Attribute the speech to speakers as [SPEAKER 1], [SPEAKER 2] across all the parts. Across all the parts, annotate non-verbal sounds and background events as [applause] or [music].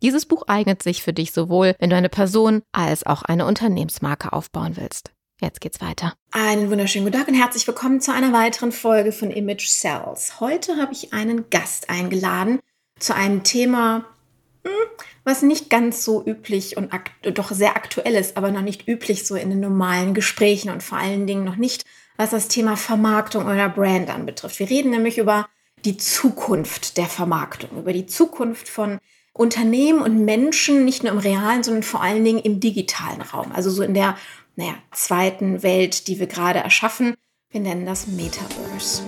[SPEAKER 1] Dieses Buch eignet sich für dich sowohl, wenn du eine Person als auch eine Unternehmensmarke aufbauen willst. Jetzt geht's weiter.
[SPEAKER 2] Einen wunderschönen guten Tag und herzlich willkommen zu einer weiteren Folge von Image Cells. Heute habe ich einen Gast eingeladen zu einem Thema, hm, was nicht ganz so üblich und doch sehr aktuell ist, aber noch nicht üblich so in den normalen Gesprächen und vor allen Dingen noch nicht, was das Thema Vermarktung oder Brand anbetrifft. Wir reden nämlich über die Zukunft der Vermarktung, über die Zukunft von Unternehmen und Menschen, nicht nur im realen, sondern vor allen Dingen im digitalen Raum. Also so in der, naja, zweiten Welt, die wir gerade erschaffen. Wir nennen das Metaverse.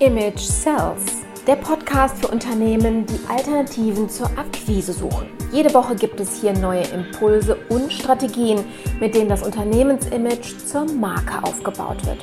[SPEAKER 1] Image Sells, der Podcast für Unternehmen, die Alternativen zur Akquise suchen. Jede Woche gibt es hier neue Impulse und Strategien, mit denen das Unternehmensimage zur Marke aufgebaut wird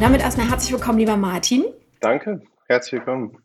[SPEAKER 2] Damit erstmal herzlich willkommen, lieber Martin.
[SPEAKER 3] Danke, herzlich willkommen.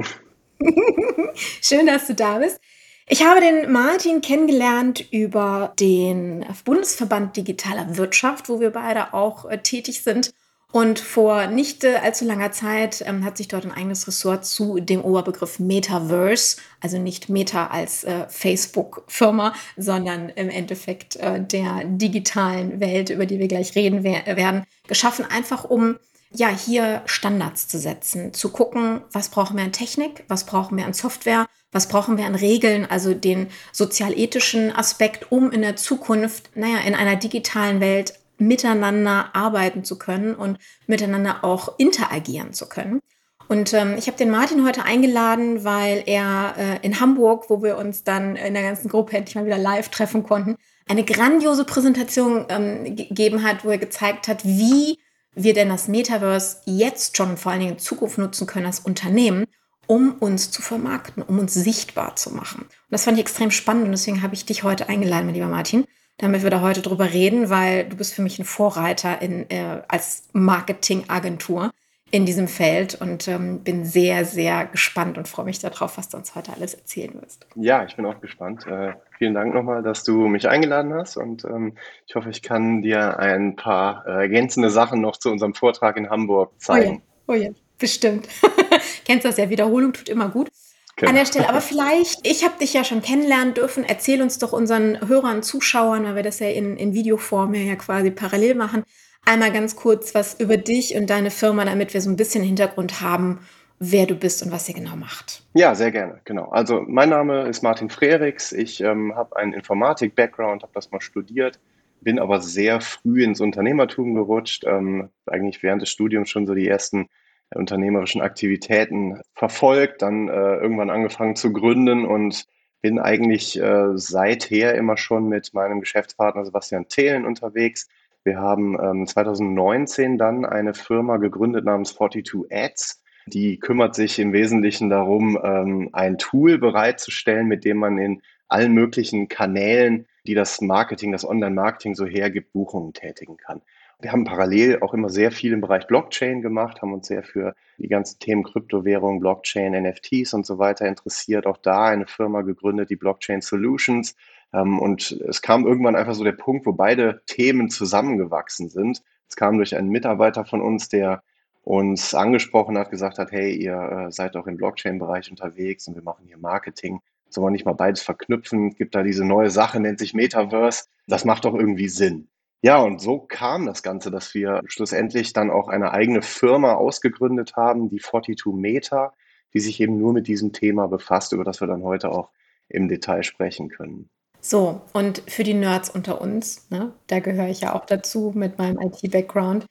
[SPEAKER 3] [laughs]
[SPEAKER 2] Schön, dass du da bist. Ich habe den Martin kennengelernt über den Bundesverband Digitaler Wirtschaft, wo wir beide auch äh, tätig sind. Und vor nicht äh, allzu langer Zeit ähm, hat sich dort ein eigenes Ressort zu dem Oberbegriff Metaverse, also nicht Meta als äh, Facebook-Firma, sondern im Endeffekt äh, der digitalen Welt, über die wir gleich reden wer werden, geschaffen, einfach um ja hier Standards zu setzen, zu gucken, was brauchen wir an Technik, was brauchen wir an Software, was brauchen wir an Regeln, also den sozialethischen Aspekt, um in der Zukunft, naja, in einer digitalen Welt miteinander arbeiten zu können und miteinander auch interagieren zu können. Und ähm, ich habe den Martin heute eingeladen, weil er äh, in Hamburg, wo wir uns dann in der ganzen Gruppe endlich mal wieder live treffen konnten, eine grandiose Präsentation ähm, gegeben hat, wo er gezeigt hat, wie wir denn das Metaverse jetzt schon vor allen Dingen in Zukunft nutzen können als Unternehmen, um uns zu vermarkten, um uns sichtbar zu machen. Und das fand ich extrem spannend und deswegen habe ich dich heute eingeladen, mein lieber Martin, damit wir da heute drüber reden, weil du bist für mich ein Vorreiter in, äh, als Marketingagentur in diesem Feld und ähm, bin sehr, sehr gespannt und freue mich darauf, was du uns heute alles erzählen wirst.
[SPEAKER 3] Ja, ich bin auch gespannt. Äh, vielen Dank nochmal, dass du mich eingeladen hast und ähm, ich hoffe, ich kann dir ein paar äh, ergänzende Sachen noch zu unserem Vortrag in Hamburg zeigen.
[SPEAKER 2] Oh ja, oh ja bestimmt. [laughs] Kennst du das ja, Wiederholung tut immer gut. Genau. An der Stelle, aber [laughs] vielleicht, ich habe dich ja schon kennenlernen dürfen, erzähl uns doch unseren Hörern, Zuschauern, weil wir das ja in, in Videoform ja quasi parallel machen, einmal ganz kurz was über dich und deine Firma, damit wir so ein bisschen Hintergrund haben, wer du bist und was ihr genau macht.
[SPEAKER 3] Ja, sehr gerne, genau. Also mein Name ist Martin Frerichs, ich ähm, habe einen Informatik-Background, habe das mal studiert, bin aber sehr früh ins Unternehmertum gerutscht, ähm, eigentlich während des Studiums schon so die ersten unternehmerischen Aktivitäten verfolgt, dann äh, irgendwann angefangen zu gründen und bin eigentlich äh, seither immer schon mit meinem Geschäftspartner Sebastian Thelen unterwegs. Wir haben ähm, 2019 dann eine Firma gegründet namens 42 Ads. Die kümmert sich im Wesentlichen darum, ähm, ein Tool bereitzustellen, mit dem man in allen möglichen Kanälen, die das Marketing, das Online-Marketing so hergibt, Buchungen tätigen kann. Wir haben parallel auch immer sehr viel im Bereich Blockchain gemacht, haben uns sehr für die ganzen Themen Kryptowährung, Blockchain, NFTs und so weiter interessiert. Auch da eine Firma gegründet, die Blockchain Solutions. Ähm, und es kam irgendwann einfach so der Punkt, wo beide Themen zusammengewachsen sind. Es kam durch einen Mitarbeiter von uns, der uns angesprochen hat, gesagt hat, hey, ihr äh, seid auch im Blockchain-Bereich unterwegs und wir machen hier Marketing. Sollen wir nicht mal beides verknüpfen? Gibt da diese neue Sache, nennt sich Metaverse. Das macht doch irgendwie Sinn. Ja, und so kam das Ganze, dass wir schlussendlich dann auch eine eigene Firma ausgegründet haben, die 42 Meta, die sich eben nur mit diesem Thema befasst, über das wir dann heute auch im Detail sprechen können.
[SPEAKER 2] So, und für die Nerds unter uns, ne, da gehöre ich ja auch dazu mit meinem IT-Background,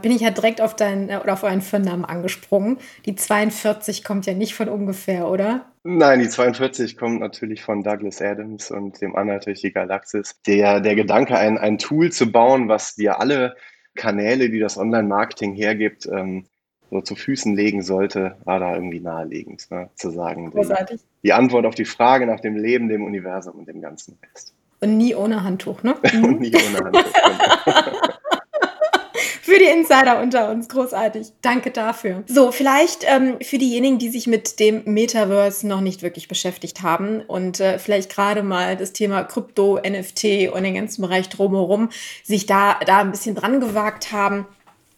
[SPEAKER 2] bin ich ja direkt auf deinen äh, oder auf euren Firmennamen angesprungen. Die 42 kommt ja nicht von ungefähr, oder?
[SPEAKER 3] Nein, die 42 kommt natürlich von Douglas Adams und dem Anhalt durch die Galaxis. Der, der Gedanke, ein, ein Tool zu bauen, was dir alle Kanäle, die das Online-Marketing hergibt, ähm, so zu Füßen legen sollte, war da irgendwie naheliegend, ne, zu sagen.
[SPEAKER 2] Großartig.
[SPEAKER 3] Die, die Antwort auf die Frage nach dem Leben, dem Universum und dem ganzen Rest.
[SPEAKER 2] Und nie ohne Handtuch, ne? [laughs]
[SPEAKER 3] und nie ohne Handtuch. [laughs]
[SPEAKER 2] Für die Insider unter uns. Großartig. Danke dafür. So, vielleicht ähm, für diejenigen, die sich mit dem Metaverse noch nicht wirklich beschäftigt haben und äh, vielleicht gerade mal das Thema Krypto, NFT und den ganzen Bereich drumherum sich da, da ein bisschen dran gewagt haben.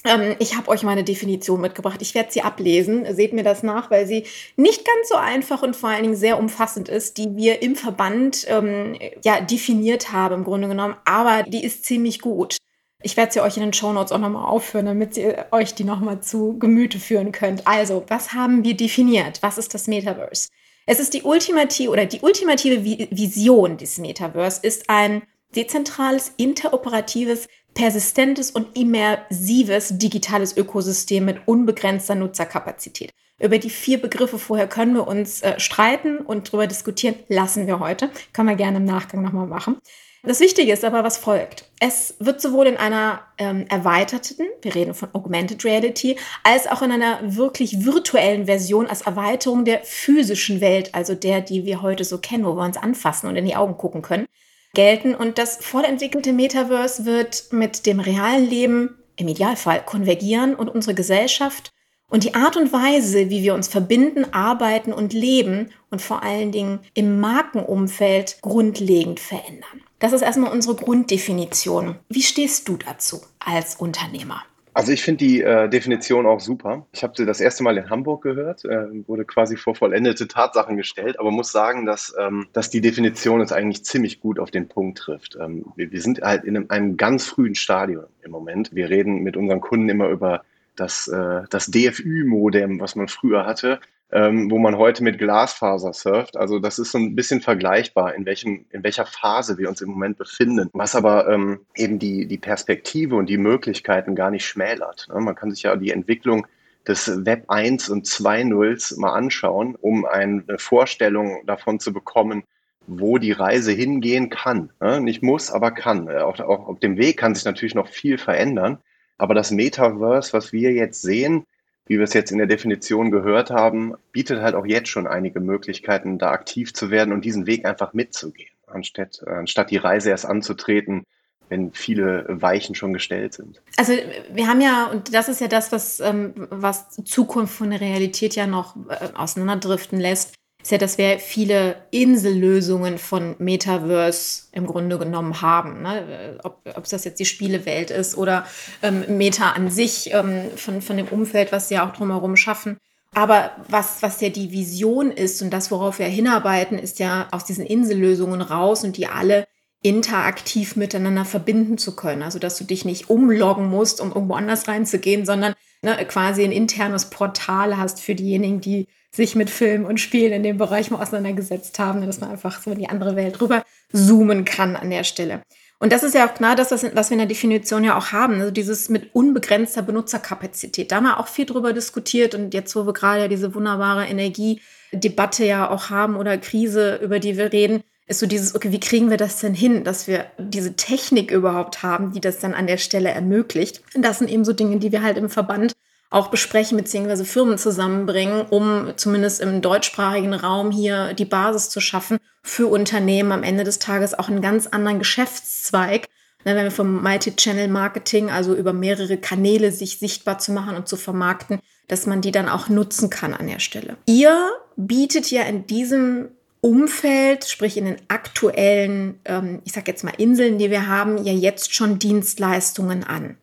[SPEAKER 2] Ähm, ich habe euch meine Definition mitgebracht. Ich werde sie ablesen. Seht mir das nach, weil sie nicht ganz so einfach und vor allen Dingen sehr umfassend ist, die wir im Verband ähm, ja, definiert haben im Grunde genommen. Aber die ist ziemlich gut. Ich werde sie euch in den Show Notes auch nochmal aufführen, damit ihr euch die nochmal zu Gemüte führen könnt. Also, was haben wir definiert? Was ist das Metaverse? Es ist die ultimative oder die ultimative Vision des Metaverse ist ein dezentrales, interoperatives, persistentes und immersives digitales Ökosystem mit unbegrenzter Nutzerkapazität. Über die vier Begriffe vorher können wir uns äh, streiten und darüber diskutieren, lassen wir heute. Können wir gerne im Nachgang nochmal machen. Das Wichtige ist aber, was folgt. Es wird sowohl in einer ähm, erweiterten, wir reden von Augmented Reality, als auch in einer wirklich virtuellen Version als Erweiterung der physischen Welt, also der, die wir heute so kennen, wo wir uns anfassen und in die Augen gucken können, gelten. Und das vollentwickelte Metaverse wird mit dem realen Leben im Idealfall konvergieren und unsere Gesellschaft und die Art und Weise, wie wir uns verbinden, arbeiten und leben und vor allen Dingen im Markenumfeld grundlegend verändern. Das ist erstmal unsere Grunddefinition. Wie stehst du dazu als Unternehmer?
[SPEAKER 3] Also ich finde die äh, Definition auch super. Ich habe sie das erste Mal in Hamburg gehört, äh, wurde quasi vor vollendete Tatsachen gestellt, aber muss sagen, dass, ähm, dass die Definition es eigentlich ziemlich gut auf den Punkt trifft. Ähm, wir, wir, sind halt in einem, ganz frühen Stadium im Moment. Wir reden mit unseren Kunden immer über das, äh, das DFÜ-Modem, was man früher hatte ähm, wo man heute mit Glasfaser surft. Also das ist so ein bisschen vergleichbar, in, welchem, in welcher Phase wir uns im Moment befinden. Was aber ähm, eben die, die Perspektive und die Möglichkeiten gar nicht schmälert. Ne? Man kann sich ja die Entwicklung des Web 1 und 2.0 mal anschauen, um eine Vorstellung davon zu bekommen, wo die Reise hingehen kann. Ne? Nicht muss, aber kann. Äh, auch, auch auf dem Weg kann sich natürlich noch viel verändern. Aber das Metaverse, was wir jetzt sehen, wie wir es jetzt in der Definition gehört haben, bietet halt auch jetzt schon einige Möglichkeiten, da aktiv zu werden und diesen Weg einfach mitzugehen, anstatt, anstatt die Reise erst anzutreten, wenn viele Weichen schon gestellt sind.
[SPEAKER 2] Also wir haben ja, und das ist ja das, was, ähm, was Zukunft von der Realität ja noch äh, auseinanderdriften lässt, ist ja, dass wir viele Insellösungen von Metaverse im Grunde genommen haben. Ne? Ob, es das jetzt die Spielewelt ist oder ähm, Meta an sich ähm, von, von dem Umfeld, was sie ja auch drumherum schaffen. Aber was, was ja die Vision ist und das, worauf wir hinarbeiten, ist ja aus diesen Insellösungen raus und die alle interaktiv miteinander verbinden zu können. Also, dass du dich nicht umloggen musst, um irgendwo anders reinzugehen, sondern ne, quasi ein internes Portal hast für diejenigen, die sich mit Film und Spielen in dem Bereich mal auseinandergesetzt haben, dass man einfach so in die andere Welt rüber zoomen kann an der Stelle. Und das ist ja auch klar, dass das, was wir in der Definition ja auch haben, also dieses mit unbegrenzter Benutzerkapazität. Da haben wir auch viel drüber diskutiert und jetzt, wo wir gerade ja diese wunderbare Energiedebatte ja auch haben oder Krise, über die wir reden, ist so dieses, okay, wie kriegen wir das denn hin, dass wir diese Technik überhaupt haben, die das dann an der Stelle ermöglicht? Und das sind eben so Dinge, die wir halt im Verband auch besprechen bzw. Firmen zusammenbringen, um zumindest im deutschsprachigen Raum hier die Basis zu schaffen für Unternehmen am Ende des Tages auch einen ganz anderen Geschäftszweig wenn wir vom Multi-Channel-Marketing, also über mehrere Kanäle sich sichtbar zu machen und zu vermarkten, dass man die dann auch nutzen kann an der Stelle. Ihr bietet ja in diesem Umfeld, sprich in den aktuellen, ähm, ich sage jetzt mal Inseln, die wir haben, ja jetzt schon Dienstleistungen an.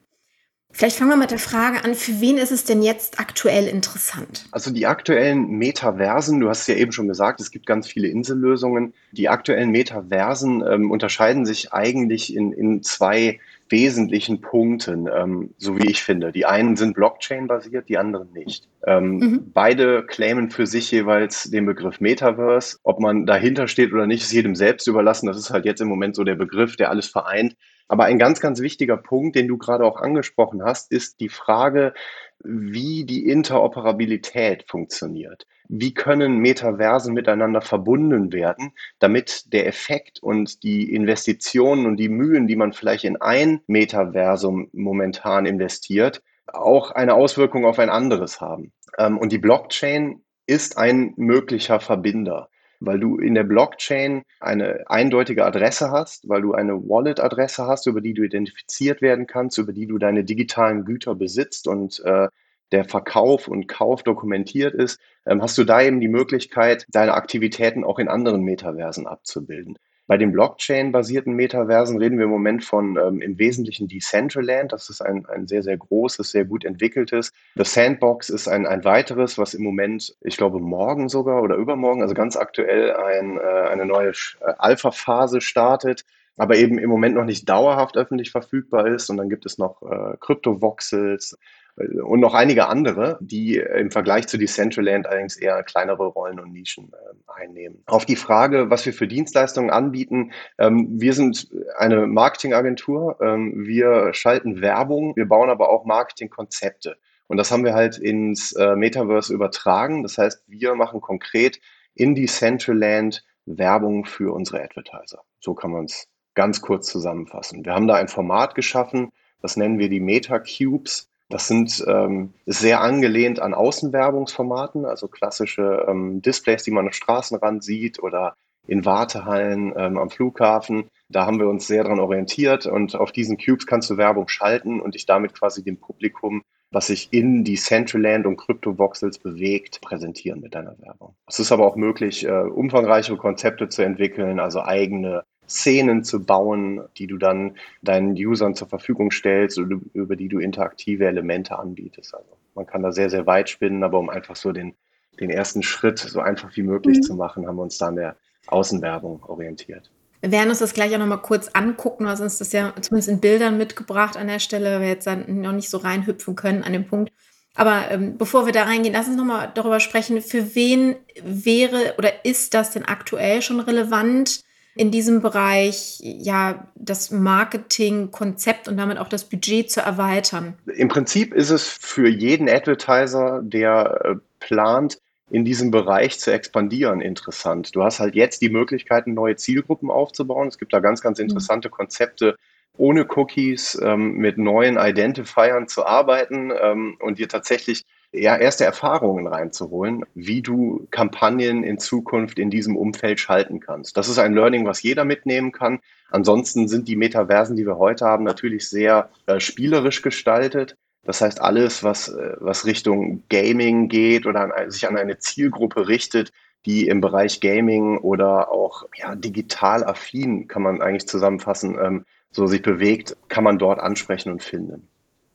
[SPEAKER 2] Vielleicht fangen wir mit der Frage an, für wen ist es denn jetzt aktuell interessant?
[SPEAKER 3] Also die aktuellen Metaversen, du hast es ja eben schon gesagt, es gibt ganz viele Insellösungen. Die aktuellen Metaversen ähm, unterscheiden sich eigentlich in, in zwei wesentlichen Punkten, ähm, so wie ich finde. Die einen sind Blockchain-basiert, die anderen nicht. Ähm, mhm. Beide claimen für sich jeweils den Begriff Metaverse. Ob man dahinter steht oder nicht, ist jedem selbst überlassen. Das ist halt jetzt im Moment so der Begriff, der alles vereint. Aber ein ganz, ganz wichtiger Punkt, den du gerade auch angesprochen hast, ist die Frage, wie die Interoperabilität funktioniert. Wie können Metaversen miteinander verbunden werden, damit der Effekt und die Investitionen und die Mühen, die man vielleicht in ein Metaversum momentan investiert, auch eine Auswirkung auf ein anderes haben. Ähm, und die Blockchain ist ein möglicher Verbinder weil du in der Blockchain eine eindeutige Adresse hast, weil du eine Wallet-Adresse hast, über die du identifiziert werden kannst, über die du deine digitalen Güter besitzt und äh, der Verkauf und Kauf dokumentiert ist, ähm, hast du da eben die Möglichkeit, deine Aktivitäten auch in anderen Metaversen abzubilden. Bei den Blockchain-basierten Metaversen reden wir im Moment von ähm, im Wesentlichen Decentraland. Das ist ein, ein sehr, sehr großes, sehr gut entwickeltes. The Sandbox ist ein, ein weiteres, was im Moment, ich glaube, morgen sogar oder übermorgen, also ganz aktuell ein, äh, eine neue äh, Alpha-Phase startet aber eben im Moment noch nicht dauerhaft öffentlich verfügbar ist. Und dann gibt es noch äh, Crypto-Voxels, und noch einige andere, die im Vergleich zu Decentraland allerdings eher kleinere Rollen und Nischen äh, einnehmen. Auf die Frage, was wir für Dienstleistungen anbieten, ähm, wir sind eine Marketingagentur, ähm, wir schalten Werbung, wir bauen aber auch Marketingkonzepte. Und das haben wir halt ins äh, Metaverse übertragen. Das heißt, wir machen konkret in Decentraland Werbung für unsere Advertiser. So kann man es ganz kurz zusammenfassen. Wir haben da ein Format geschaffen, das nennen wir die Meta Cubes. Das sind ähm, sehr angelehnt an Außenwerbungsformaten, also klassische ähm, Displays, die man am Straßenrand sieht oder in Wartehallen ähm, am Flughafen. Da haben wir uns sehr daran orientiert und auf diesen Cubes kannst du Werbung schalten und dich damit quasi dem Publikum, was sich in die Centraland und Crypto-Voxels bewegt, präsentieren mit deiner Werbung. Es ist aber auch möglich, äh, umfangreichere Konzepte zu entwickeln, also eigene Szenen zu bauen, die du dann deinen Usern zur Verfügung stellst oder über die du interaktive Elemente anbietest. Also man kann da sehr, sehr weit spinnen, aber um einfach so den, den ersten Schritt so einfach wie möglich mhm. zu machen, haben wir uns da an der Außenwerbung orientiert.
[SPEAKER 2] Wir werden uns das gleich auch nochmal kurz angucken, was uns das ja zumindest in Bildern mitgebracht an der Stelle, weil wir jetzt dann noch nicht so reinhüpfen können an dem Punkt. Aber ähm, bevor wir da reingehen, lass uns nochmal darüber sprechen, für wen wäre oder ist das denn aktuell schon relevant? In diesem Bereich ja das Marketingkonzept und damit auch das Budget zu erweitern?
[SPEAKER 3] Im Prinzip ist es für jeden Advertiser, der äh, plant, in diesem Bereich zu expandieren, interessant. Du hast halt jetzt die Möglichkeiten, neue Zielgruppen aufzubauen. Es gibt da ganz, ganz mhm. interessante Konzepte, ohne Cookies, ähm, mit neuen Identifiern zu arbeiten ähm, und dir tatsächlich ja, erste Erfahrungen reinzuholen, wie du Kampagnen in Zukunft in diesem Umfeld schalten kannst. Das ist ein Learning, was jeder mitnehmen kann. Ansonsten sind die Metaversen, die wir heute haben, natürlich sehr äh, spielerisch gestaltet. Das heißt, alles, was, äh, was Richtung Gaming geht oder an, sich an eine Zielgruppe richtet, die im Bereich Gaming oder auch ja, digital affin, kann man eigentlich zusammenfassen, ähm, so sich bewegt, kann man dort ansprechen und finden.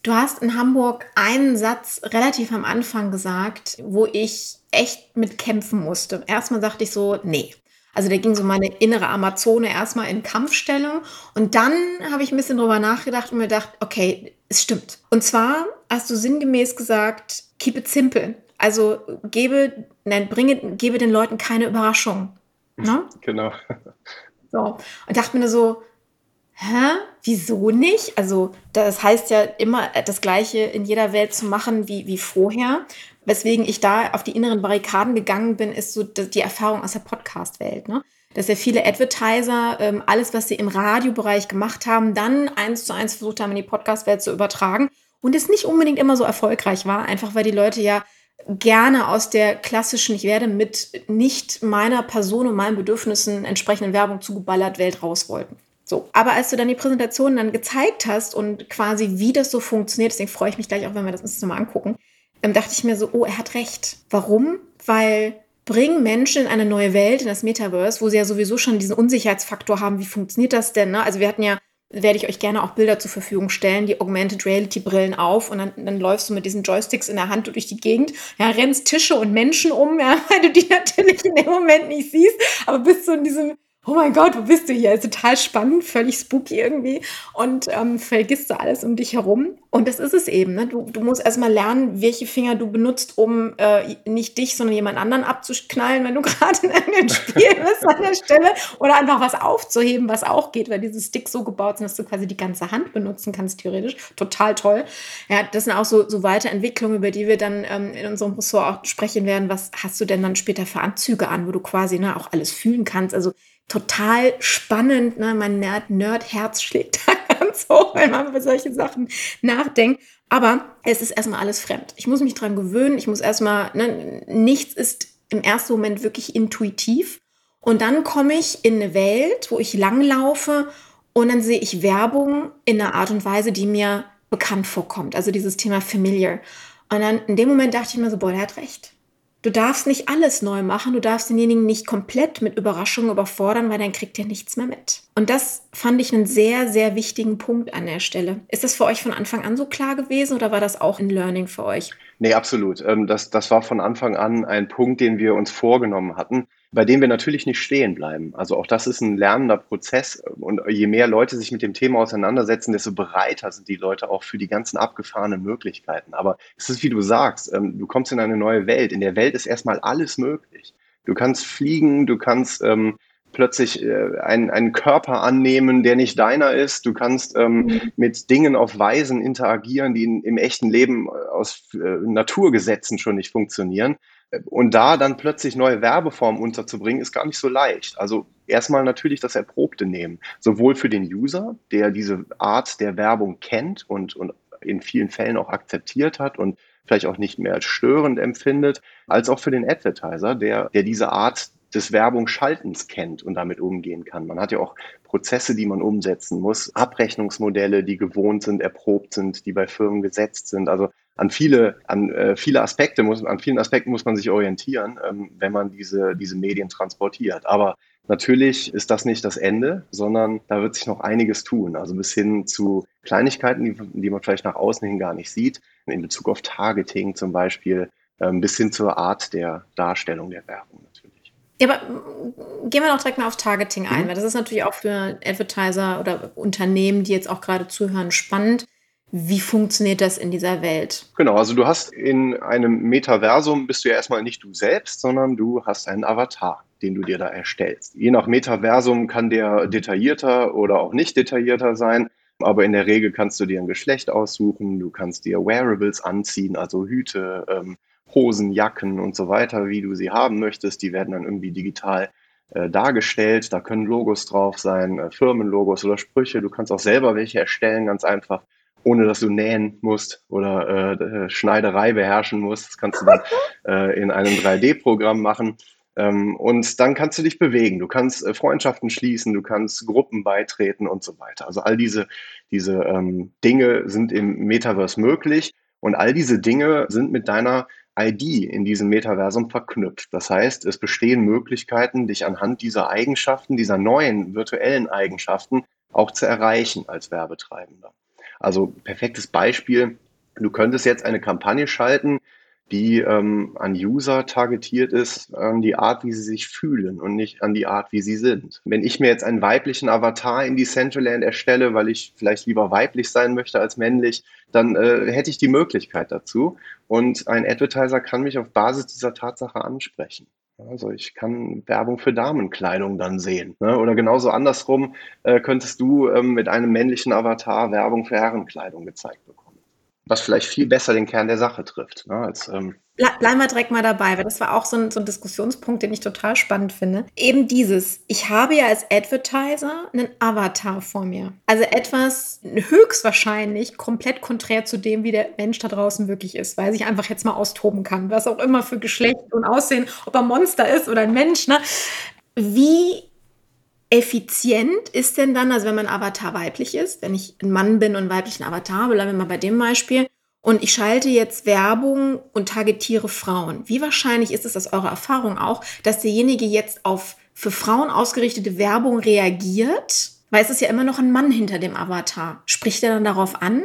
[SPEAKER 2] Du hast in Hamburg einen Satz relativ am Anfang gesagt, wo ich echt mit kämpfen musste. Erstmal sagte ich so, nee. Also da ging so meine innere Amazone erstmal in Kampfstellung. Und dann habe ich ein bisschen drüber nachgedacht und mir gedacht, okay, es stimmt. Und zwar hast du sinngemäß gesagt, keep it simple. Also gebe, nein, bringe, gebe den Leuten keine Überraschung.
[SPEAKER 3] Ne? Genau.
[SPEAKER 2] So. Und dachte mir so, hä, wieso nicht? Also das heißt ja immer das Gleiche in jeder Welt zu machen wie, wie vorher. Weswegen ich da auf die inneren Barrikaden gegangen bin, ist so die Erfahrung aus der Podcast-Welt. Ne? Dass ja viele Advertiser ähm, alles, was sie im Radiobereich gemacht haben, dann eins zu eins versucht haben, in die Podcast-Welt zu übertragen. Und es nicht unbedingt immer so erfolgreich war, einfach weil die Leute ja gerne aus der klassischen, ich werde mit nicht meiner Person und meinen Bedürfnissen entsprechenden Werbung zugeballert Welt raus wollten. So, aber als du dann die Präsentation dann gezeigt hast und quasi wie das so funktioniert, deswegen freue ich mich gleich auch, wenn wir das uns nochmal angucken, dann dachte ich mir so, oh, er hat recht. Warum? Weil bringen Menschen in eine neue Welt, in das Metaverse, wo sie ja sowieso schon diesen Unsicherheitsfaktor haben, wie funktioniert das denn? Ne? Also wir hatten ja werde ich euch gerne auch Bilder zur Verfügung stellen, die Augmented Reality Brillen auf und dann, dann läufst du mit diesen Joysticks in der Hand durch die Gegend, ja, rennst Tische und Menschen um, ja, [laughs] weil du die natürlich in dem Moment nicht siehst, aber bist so in diesem oh mein Gott, wo bist du hier? Ist total spannend, völlig spooky irgendwie und ähm, vergisst du alles um dich herum. Und das ist es eben. Ne? Du, du musst erstmal lernen, welche Finger du benutzt, um äh, nicht dich, sondern jemand anderen abzuknallen, wenn du [laughs] gerade in einem Spiel bist an der Stelle. Oder einfach was aufzuheben, was auch geht, weil diese Sticks so gebaut sind, dass du quasi die ganze Hand benutzen kannst, theoretisch. Total toll. Ja, das sind auch so, so Weiterentwicklungen, über die wir dann ähm, in unserem Ressort auch sprechen werden. Was hast du denn dann später für Anzüge an, wo du quasi ne, auch alles fühlen kannst? Also total spannend. Ne? Mein Nerd-Herz schlägt da [laughs] ganz hoch, wenn man über solche Sachen nachdenkt. Aber es ist erstmal alles fremd. Ich muss mich dran gewöhnen. Ich muss erstmal, ne, nichts ist im ersten Moment wirklich intuitiv. Und dann komme ich in eine Welt, wo ich langlaufe und dann sehe ich Werbung in einer Art und Weise, die mir bekannt vorkommt. Also dieses Thema familiar. Und dann in dem Moment dachte ich mir so, boah, der hat recht. Du darfst nicht alles neu machen, du darfst denjenigen nicht komplett mit Überraschungen überfordern, weil dann kriegt er nichts mehr mit. Und das fand ich einen sehr, sehr wichtigen Punkt an der Stelle. Ist das für euch von Anfang an so klar gewesen oder war das auch ein Learning für euch?
[SPEAKER 3] Nee, absolut. Ähm, das, das war von Anfang an ein Punkt, den wir uns vorgenommen hatten bei dem wir natürlich nicht stehen bleiben. Also auch das ist ein lernender Prozess. Und je mehr Leute sich mit dem Thema auseinandersetzen, desto bereiter sind die Leute auch für die ganzen abgefahrenen Möglichkeiten. Aber es ist, wie du sagst, ähm, du kommst in eine neue Welt. In der Welt ist erstmal alles möglich. Du kannst fliegen, du kannst ähm, plötzlich äh, einen, einen Körper annehmen, der nicht deiner ist. Du kannst ähm, mhm. mit Dingen auf Weisen interagieren, die in, im echten Leben aus äh, Naturgesetzen schon nicht funktionieren. Und da dann plötzlich neue Werbeformen unterzubringen, ist gar nicht so leicht. Also erstmal natürlich das Erprobte nehmen. Sowohl für den User, der diese Art der Werbung kennt und, und in vielen Fällen auch akzeptiert hat und vielleicht auch nicht mehr als störend empfindet, als auch für den Advertiser, der, der diese Art des Werbungsschaltens kennt und damit umgehen kann. Man hat ja auch Prozesse, die man umsetzen muss, Abrechnungsmodelle, die gewohnt sind, erprobt sind, die bei Firmen gesetzt sind. Also an viele, an äh, viele Aspekte muss, an vielen Aspekten muss man sich orientieren, ähm, wenn man diese, diese Medien transportiert. Aber natürlich ist das nicht das Ende, sondern da wird sich noch einiges tun. Also bis hin zu Kleinigkeiten, die, die man vielleicht nach außen hin gar nicht sieht, in Bezug auf Targeting zum Beispiel, ähm, bis hin zur Art der Darstellung der Werbung.
[SPEAKER 2] Ja, aber mm, gehen wir doch direkt mal auf Targeting ein, mhm. weil das ist natürlich auch für Advertiser oder Unternehmen, die jetzt auch gerade zuhören, spannend. Wie funktioniert das in dieser Welt?
[SPEAKER 3] Genau, also du hast in einem Metaversum bist du ja erstmal nicht du selbst, sondern du hast einen Avatar, den du dir da erstellst. Je nach Metaversum kann der detaillierter oder auch nicht detaillierter sein. Aber in der Regel kannst du dir ein Geschlecht aussuchen, du kannst dir Wearables anziehen, also Hüte, ähm, Hosen, Jacken und so weiter, wie du sie haben möchtest. Die werden dann irgendwie digital äh, dargestellt. Da können Logos drauf sein, äh, Firmenlogos oder Sprüche. Du kannst auch selber welche erstellen, ganz einfach ohne dass du nähen musst oder äh, Schneiderei beherrschen musst. Das kannst du dann [laughs] äh, in einem 3D-Programm machen. Ähm, und dann kannst du dich bewegen. Du kannst äh, Freundschaften schließen, du kannst Gruppen beitreten und so weiter. Also all diese, diese ähm, Dinge sind im Metaverse möglich. Und all diese Dinge sind mit deiner ID in diesem Metaversum verknüpft. Das heißt, es bestehen Möglichkeiten, dich anhand dieser Eigenschaften, dieser neuen virtuellen Eigenschaften auch zu erreichen als Werbetreibender. Also perfektes Beispiel, du könntest jetzt eine Kampagne schalten, die ähm, an User targetiert ist, an die Art, wie sie sich fühlen und nicht an die Art, wie sie sind. Wenn ich mir jetzt einen weiblichen Avatar in die Centraland erstelle, weil ich vielleicht lieber weiblich sein möchte als männlich, dann äh, hätte ich die Möglichkeit dazu. Und ein Advertiser kann mich auf Basis dieser Tatsache ansprechen. Also ich kann Werbung für Damenkleidung dann sehen. Ne? Oder genauso andersrum äh, könntest du ähm, mit einem männlichen Avatar Werbung für Herrenkleidung gezeigt bekommen was vielleicht viel besser den Kern der Sache trifft. Ne, als, ähm
[SPEAKER 2] Bleiben wir direkt mal dabei, weil das war auch so ein, so ein, Diskussionspunkt, den ich total spannend finde. Eben dieses, ich habe ja als Advertiser einen Avatar vor mir. Also etwas höchstwahrscheinlich komplett konträr zu dem, wie der Mensch da draußen wirklich ist, weil sich einfach jetzt mal austoben kann, was auch immer für Geschlecht und Aussehen, ob er Monster ist oder ein Mensch. Ne? Wie effizient ist denn dann, also wenn mein Avatar weiblich ist, wenn ich ein Mann bin und einen weiblichen Avatar, bleiben wir mal bei dem Beispiel, und ich schalte jetzt Werbung und targetiere Frauen. Wie wahrscheinlich ist es aus eurer Erfahrung auch, dass derjenige jetzt auf für Frauen ausgerichtete Werbung reagiert? Weil es ist ja immer noch ein Mann hinter dem Avatar. Spricht er dann darauf an?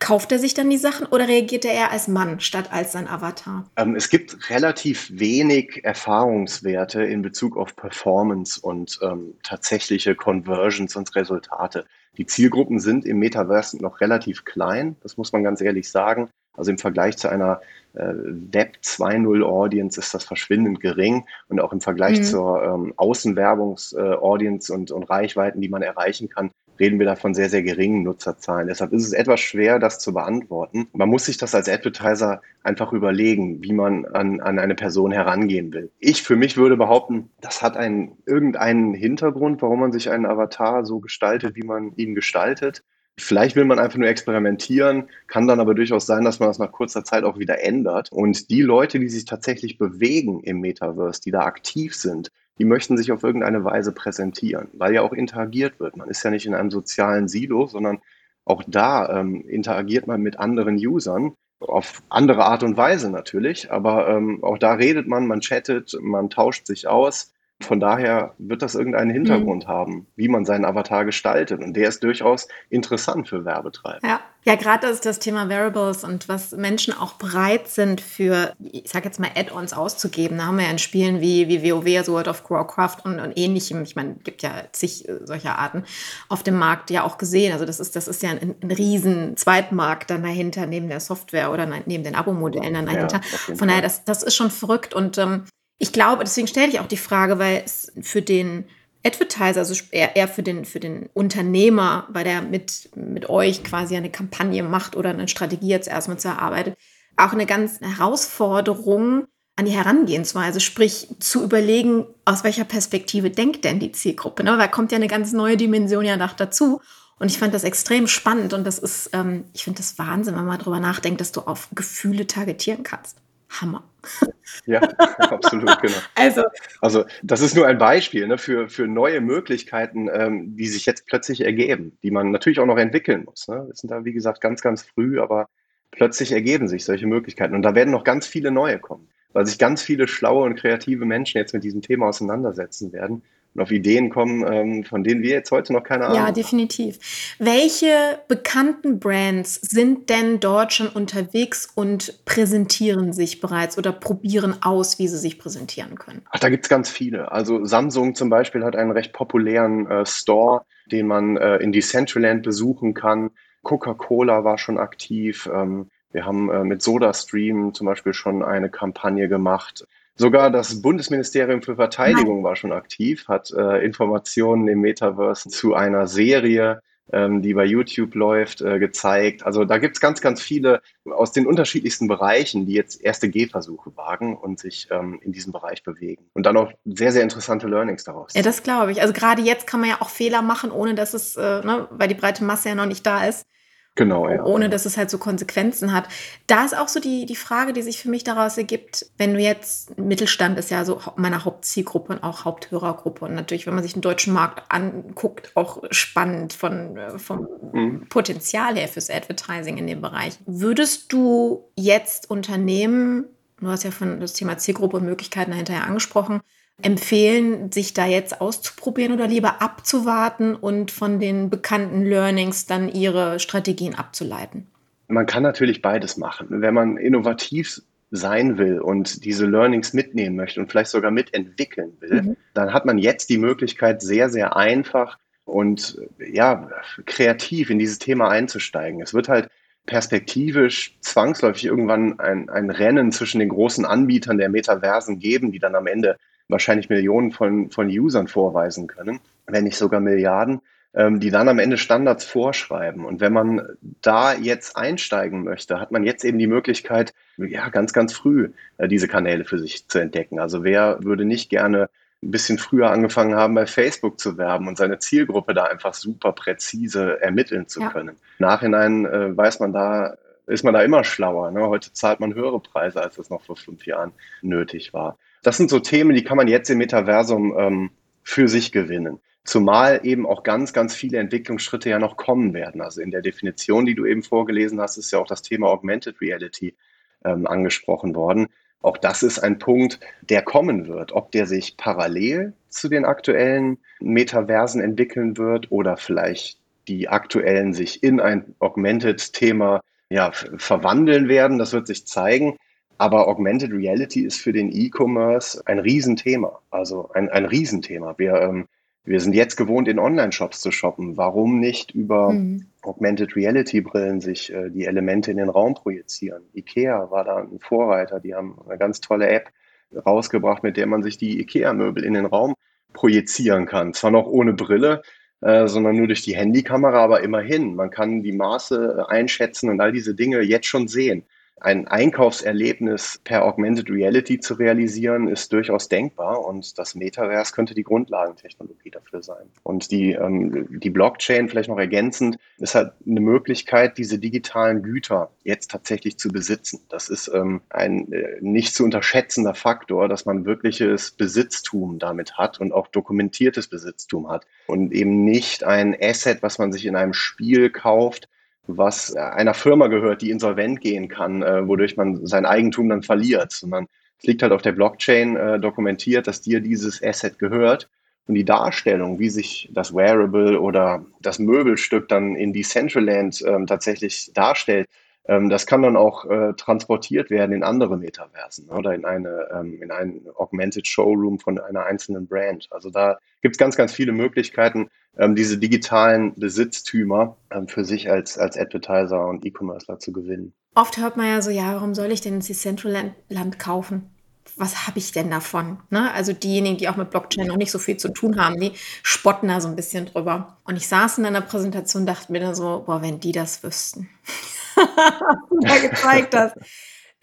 [SPEAKER 2] Kauft er sich dann die Sachen oder reagiert er eher als Mann statt als sein Avatar?
[SPEAKER 3] Ähm, es gibt relativ wenig Erfahrungswerte in Bezug auf Performance und ähm, tatsächliche Conversions und Resultate. Die Zielgruppen sind im Metaverse noch relativ klein, das muss man ganz ehrlich sagen. Also im Vergleich zu einer äh, Web 2.0 Audience ist das verschwindend gering und auch im Vergleich mhm. zur ähm, Außenwerbungs-Audience äh, und, und Reichweiten, die man erreichen kann, reden wir da von sehr, sehr geringen Nutzerzahlen. Deshalb ist es etwas schwer, das zu beantworten. Man muss sich das als Advertiser einfach überlegen, wie man an, an eine Person herangehen will. Ich für mich würde behaupten, das hat einen, irgendeinen Hintergrund, warum man sich einen Avatar so gestaltet, wie man ihn gestaltet. Vielleicht will man einfach nur experimentieren, kann dann aber durchaus sein, dass man das nach kurzer Zeit auch wieder ändert. Und die Leute, die sich tatsächlich bewegen im Metaverse, die da aktiv sind, die möchten sich auf irgendeine Weise präsentieren, weil ja auch interagiert wird. Man ist ja nicht in einem sozialen Silo, sondern auch da ähm, interagiert man mit anderen Usern auf andere Art und Weise natürlich, aber ähm, auch da redet man, man chattet, man tauscht sich aus. Von daher wird das irgendeinen Hintergrund mhm. haben, wie man seinen Avatar gestaltet. Und der ist durchaus interessant für Werbetreiber.
[SPEAKER 2] Ja, ja gerade das ist das Thema Variables und was Menschen auch bereit sind für, ich sage jetzt mal, Add-ons auszugeben. Da haben wir ja in Spielen wie, wie WoW, also World of Warcraft und, und ähnlichem. Ich meine, es gibt ja zig äh, solcher Arten auf dem Markt ja auch gesehen. Also das ist, das ist ja ein, ein riesen Zweitmarkt dann dahinter, neben der Software oder neben den Abo-Modellen dann dahinter. Ja, Von daher, das, das ist schon verrückt und ähm, ich glaube, deswegen stelle ich auch die Frage, weil es für den Advertiser, also eher, für, den, für den Unternehmer, weil der mit, mit euch quasi eine Kampagne macht oder eine Strategie jetzt erstmal zu erarbeitet, auch eine ganz Herausforderung an die Herangehensweise, sprich zu überlegen, aus welcher Perspektive denkt denn die Zielgruppe. Ne? Weil da kommt ja eine ganz neue Dimension ja noch dazu. Und ich fand das extrem spannend und das ist, ähm, ich finde das Wahnsinn, wenn man darüber nachdenkt, dass du auf Gefühle targetieren kannst. Hammer.
[SPEAKER 3] Ja, absolut, genau. [laughs] Also, also das ist nur ein Beispiel ne, für, für neue Möglichkeiten, ähm, die sich jetzt plötzlich ergeben, die man natürlich auch noch entwickeln muss. Ne? Wir sind da, wie gesagt, ganz, ganz früh, aber plötzlich ergeben sich solche Möglichkeiten. Und da werden noch ganz viele neue kommen, weil sich ganz viele schlaue und kreative Menschen jetzt mit diesem Thema auseinandersetzen werden und auf Ideen kommen, ähm, von denen wir jetzt heute noch keine Ahnung
[SPEAKER 2] haben. Ja, definitiv. Welche bekannten Brands sind denn dort schon unterwegs und präsentieren sich bereits oder probieren aus, wie sie sich präsentieren können?
[SPEAKER 3] Ach, da gibt es ganz viele. Also Samsung zum Beispiel hat einen recht populären äh, Store, den man äh, in Decentraland besuchen kann. Coca-Cola war schon aktiv. Ähm, wir haben äh, mit SodaStream zum Beispiel schon eine Kampagne gemacht. Sogar das Bundesministerium für Verteidigung war schon aktiv, hat äh, Informationen im Metaverse zu einer Serie, ähm, die bei YouTube läuft, äh, gezeigt. Also da gibt's ganz, ganz viele aus den unterschiedlichsten Bereichen, die jetzt erste Gehversuche wagen und sich ähm, in diesem Bereich bewegen. Und dann auch sehr, sehr interessante Learnings daraus.
[SPEAKER 2] Ja, das glaube ich. Also gerade jetzt kann man ja auch Fehler machen, ohne dass es, äh, ne, weil die breite Masse ja noch nicht da ist.
[SPEAKER 3] Genau, ja.
[SPEAKER 2] Ohne dass es halt so Konsequenzen hat. Da ist auch so die, die Frage, die sich für mich daraus ergibt, wenn du jetzt, Mittelstand ist ja so meine Hauptzielgruppe und auch Haupthörergruppe. Und natürlich, wenn man sich den deutschen Markt anguckt, auch spannend von, äh, vom mhm. Potenzial her fürs Advertising in dem Bereich. Würdest du jetzt Unternehmen, du hast ja von das Thema Zielgruppe und Möglichkeiten dahinter angesprochen, empfehlen, sich da jetzt auszuprobieren oder lieber abzuwarten und von den bekannten Learnings dann ihre Strategien abzuleiten?
[SPEAKER 3] Man kann natürlich beides machen. Wenn man innovativ sein will und diese Learnings mitnehmen möchte und vielleicht sogar mitentwickeln will, mhm. dann hat man jetzt die Möglichkeit, sehr, sehr einfach und ja, kreativ in dieses Thema einzusteigen. Es wird halt perspektivisch zwangsläufig irgendwann ein, ein Rennen zwischen den großen Anbietern der Metaversen geben, die dann am Ende wahrscheinlich Millionen von, von Usern vorweisen können, wenn nicht sogar Milliarden, ähm, die dann am Ende Standards vorschreiben. Und wenn man da jetzt einsteigen möchte, hat man jetzt eben die Möglichkeit, ja, ganz, ganz früh äh, diese Kanäle für sich zu entdecken. Also wer würde nicht gerne ein bisschen früher angefangen haben, bei Facebook zu werben und seine Zielgruppe da einfach super präzise ermitteln zu ja. können. Nachhinein äh, weiß man da, ist man da immer schlauer. Ne? Heute zahlt man höhere Preise, als das noch vor fünf Jahren nötig war. Das sind so Themen, die kann man jetzt im Metaversum ähm, für sich gewinnen. Zumal eben auch ganz, ganz viele Entwicklungsschritte ja noch kommen werden. Also in der Definition, die du eben vorgelesen hast, ist ja auch das Thema Augmented Reality ähm, angesprochen worden. Auch das ist ein Punkt, der kommen wird. Ob der sich parallel zu den aktuellen Metaversen entwickeln wird oder vielleicht die aktuellen sich in ein Augmented-Thema ja, verwandeln werden, das wird sich zeigen. Aber Augmented Reality ist für den E-Commerce ein Riesenthema. Also ein, ein Riesenthema. Wir, ähm, wir sind jetzt gewohnt, in Online-Shops zu shoppen. Warum nicht über mhm. Augmented Reality-Brillen sich äh, die Elemente in den Raum projizieren? IKEA war da ein Vorreiter. Die haben eine ganz tolle App rausgebracht, mit der man sich die IKEA-Möbel in den Raum projizieren kann. Zwar noch ohne Brille, äh, sondern nur durch die Handykamera, aber immerhin. Man kann die Maße äh, einschätzen und all diese Dinge jetzt schon sehen ein Einkaufserlebnis per Augmented Reality zu realisieren, ist durchaus denkbar und das Metaverse könnte die Grundlagentechnologie dafür sein. Und die, ähm, die Blockchain, vielleicht noch ergänzend, ist halt eine Möglichkeit, diese digitalen Güter jetzt tatsächlich zu besitzen. Das ist ähm, ein äh, nicht zu unterschätzender Faktor, dass man wirkliches Besitztum damit hat und auch dokumentiertes Besitztum hat und eben nicht ein Asset, was man sich in einem Spiel kauft, was einer Firma gehört, die insolvent gehen kann, äh, wodurch man sein Eigentum dann verliert, sondern es liegt halt auf der Blockchain äh, dokumentiert, dass dir dieses Asset gehört. Und die Darstellung, wie sich das Wearable oder das Möbelstück dann in Decentraland ähm, tatsächlich darstellt, das kann dann auch äh, transportiert werden in andere Metaversen oder in eine ähm, in einen Augmented Showroom von einer einzelnen Brand. Also da gibt es ganz, ganz viele Möglichkeiten, ähm, diese digitalen Besitztümer ähm, für sich als, als Advertiser und E-Commercer zu gewinnen.
[SPEAKER 2] Oft hört man ja so, ja, warum soll ich denn ins Decentraland kaufen? was habe ich denn davon? Ne? Also diejenigen, die auch mit Blockchain noch nicht so viel zu tun haben, die spotten da so ein bisschen drüber. Und ich saß in einer Präsentation, dachte mir dann so, boah, wenn die das wüssten. Da gezeigt hast.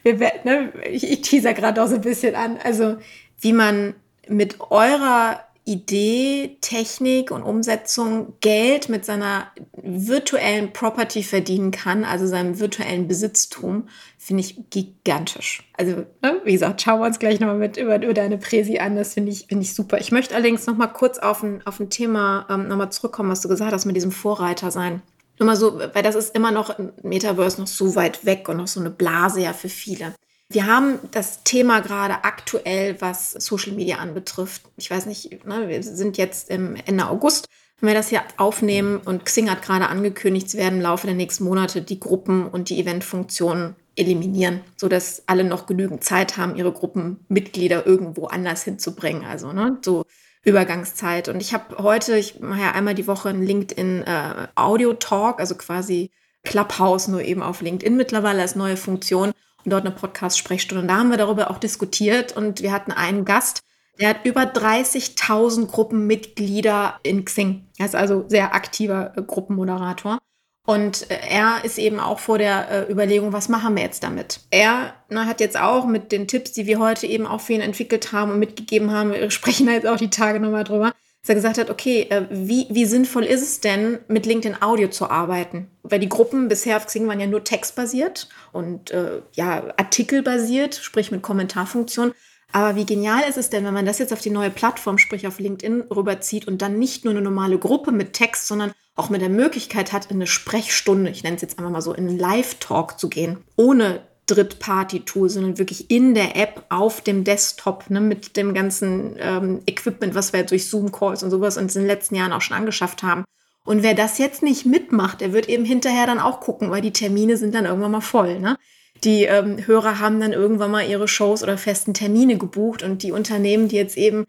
[SPEAKER 2] Wir, ne, ich, ich teaser gerade auch so ein bisschen an. Also, wie man mit eurer Idee, Technik und Umsetzung Geld mit seiner virtuellen Property verdienen kann, also seinem virtuellen Besitztum, finde ich gigantisch. Also, ne, wie gesagt, schauen wir uns gleich nochmal mit über, über deine Präsi an. Das finde ich, finde ich super. Ich möchte allerdings nochmal kurz auf ein, auf ein Thema ähm, nochmal zurückkommen, was du gesagt hast mit diesem Vorreiter sein. Nur mal so, weil das ist immer noch Metaverse noch so weit weg und noch so eine Blase ja für viele. Wir haben das Thema gerade aktuell, was Social Media anbetrifft. Ich weiß nicht, ne, wir sind jetzt im Ende August, wenn wir das hier aufnehmen und Xing hat gerade angekündigt, sie werden im Laufe der nächsten Monate die Gruppen und die Eventfunktionen eliminieren, sodass alle noch genügend Zeit haben, ihre Gruppenmitglieder irgendwo anders hinzubringen. Also ne, so Übergangszeit. Und ich habe heute, ich mache ja einmal die Woche einen LinkedIn äh, also quasi Clubhouse, nur eben auf LinkedIn mittlerweile als neue Funktion und dort eine Podcast-Sprechstunde. Und da haben wir darüber auch diskutiert und wir hatten einen Gast, der hat über 30.000 Gruppenmitglieder in Xing. Er ist also sehr aktiver äh, Gruppenmoderator. Und äh, er ist eben auch vor der äh, Überlegung, was machen wir jetzt damit? Er na, hat jetzt auch mit den Tipps, die wir heute eben auch für ihn entwickelt haben und mitgegeben haben, wir [laughs] sprechen da jetzt auch die Tage nochmal drüber, dass er gesagt hat, okay, äh, wie, wie sinnvoll ist es denn, mit LinkedIn Audio zu arbeiten? Weil die Gruppen bisher auf Xing waren ja nur textbasiert und äh, ja, artikelbasiert, sprich mit Kommentarfunktion. Aber wie genial ist es denn, wenn man das jetzt auf die neue Plattform, sprich auf LinkedIn, rüberzieht und dann nicht nur eine normale Gruppe mit Text, sondern auch mit der Möglichkeit hat, in eine Sprechstunde, ich nenne es jetzt einfach mal so, in einen Live-Talk zu gehen, ohne Dritt-Party-Tool, sondern wirklich in der App auf dem Desktop ne, mit dem ganzen ähm, Equipment, was wir durch Zoom-Calls und sowas uns in den letzten Jahren auch schon angeschafft haben. Und wer das jetzt nicht mitmacht, der wird eben hinterher dann auch gucken, weil die Termine sind dann irgendwann mal voll. Ne? Die ähm, Hörer haben dann irgendwann mal ihre Shows oder festen Termine gebucht und die Unternehmen, die jetzt eben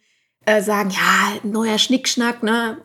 [SPEAKER 2] äh, sagen, ja, neuer Schnickschnack, ne,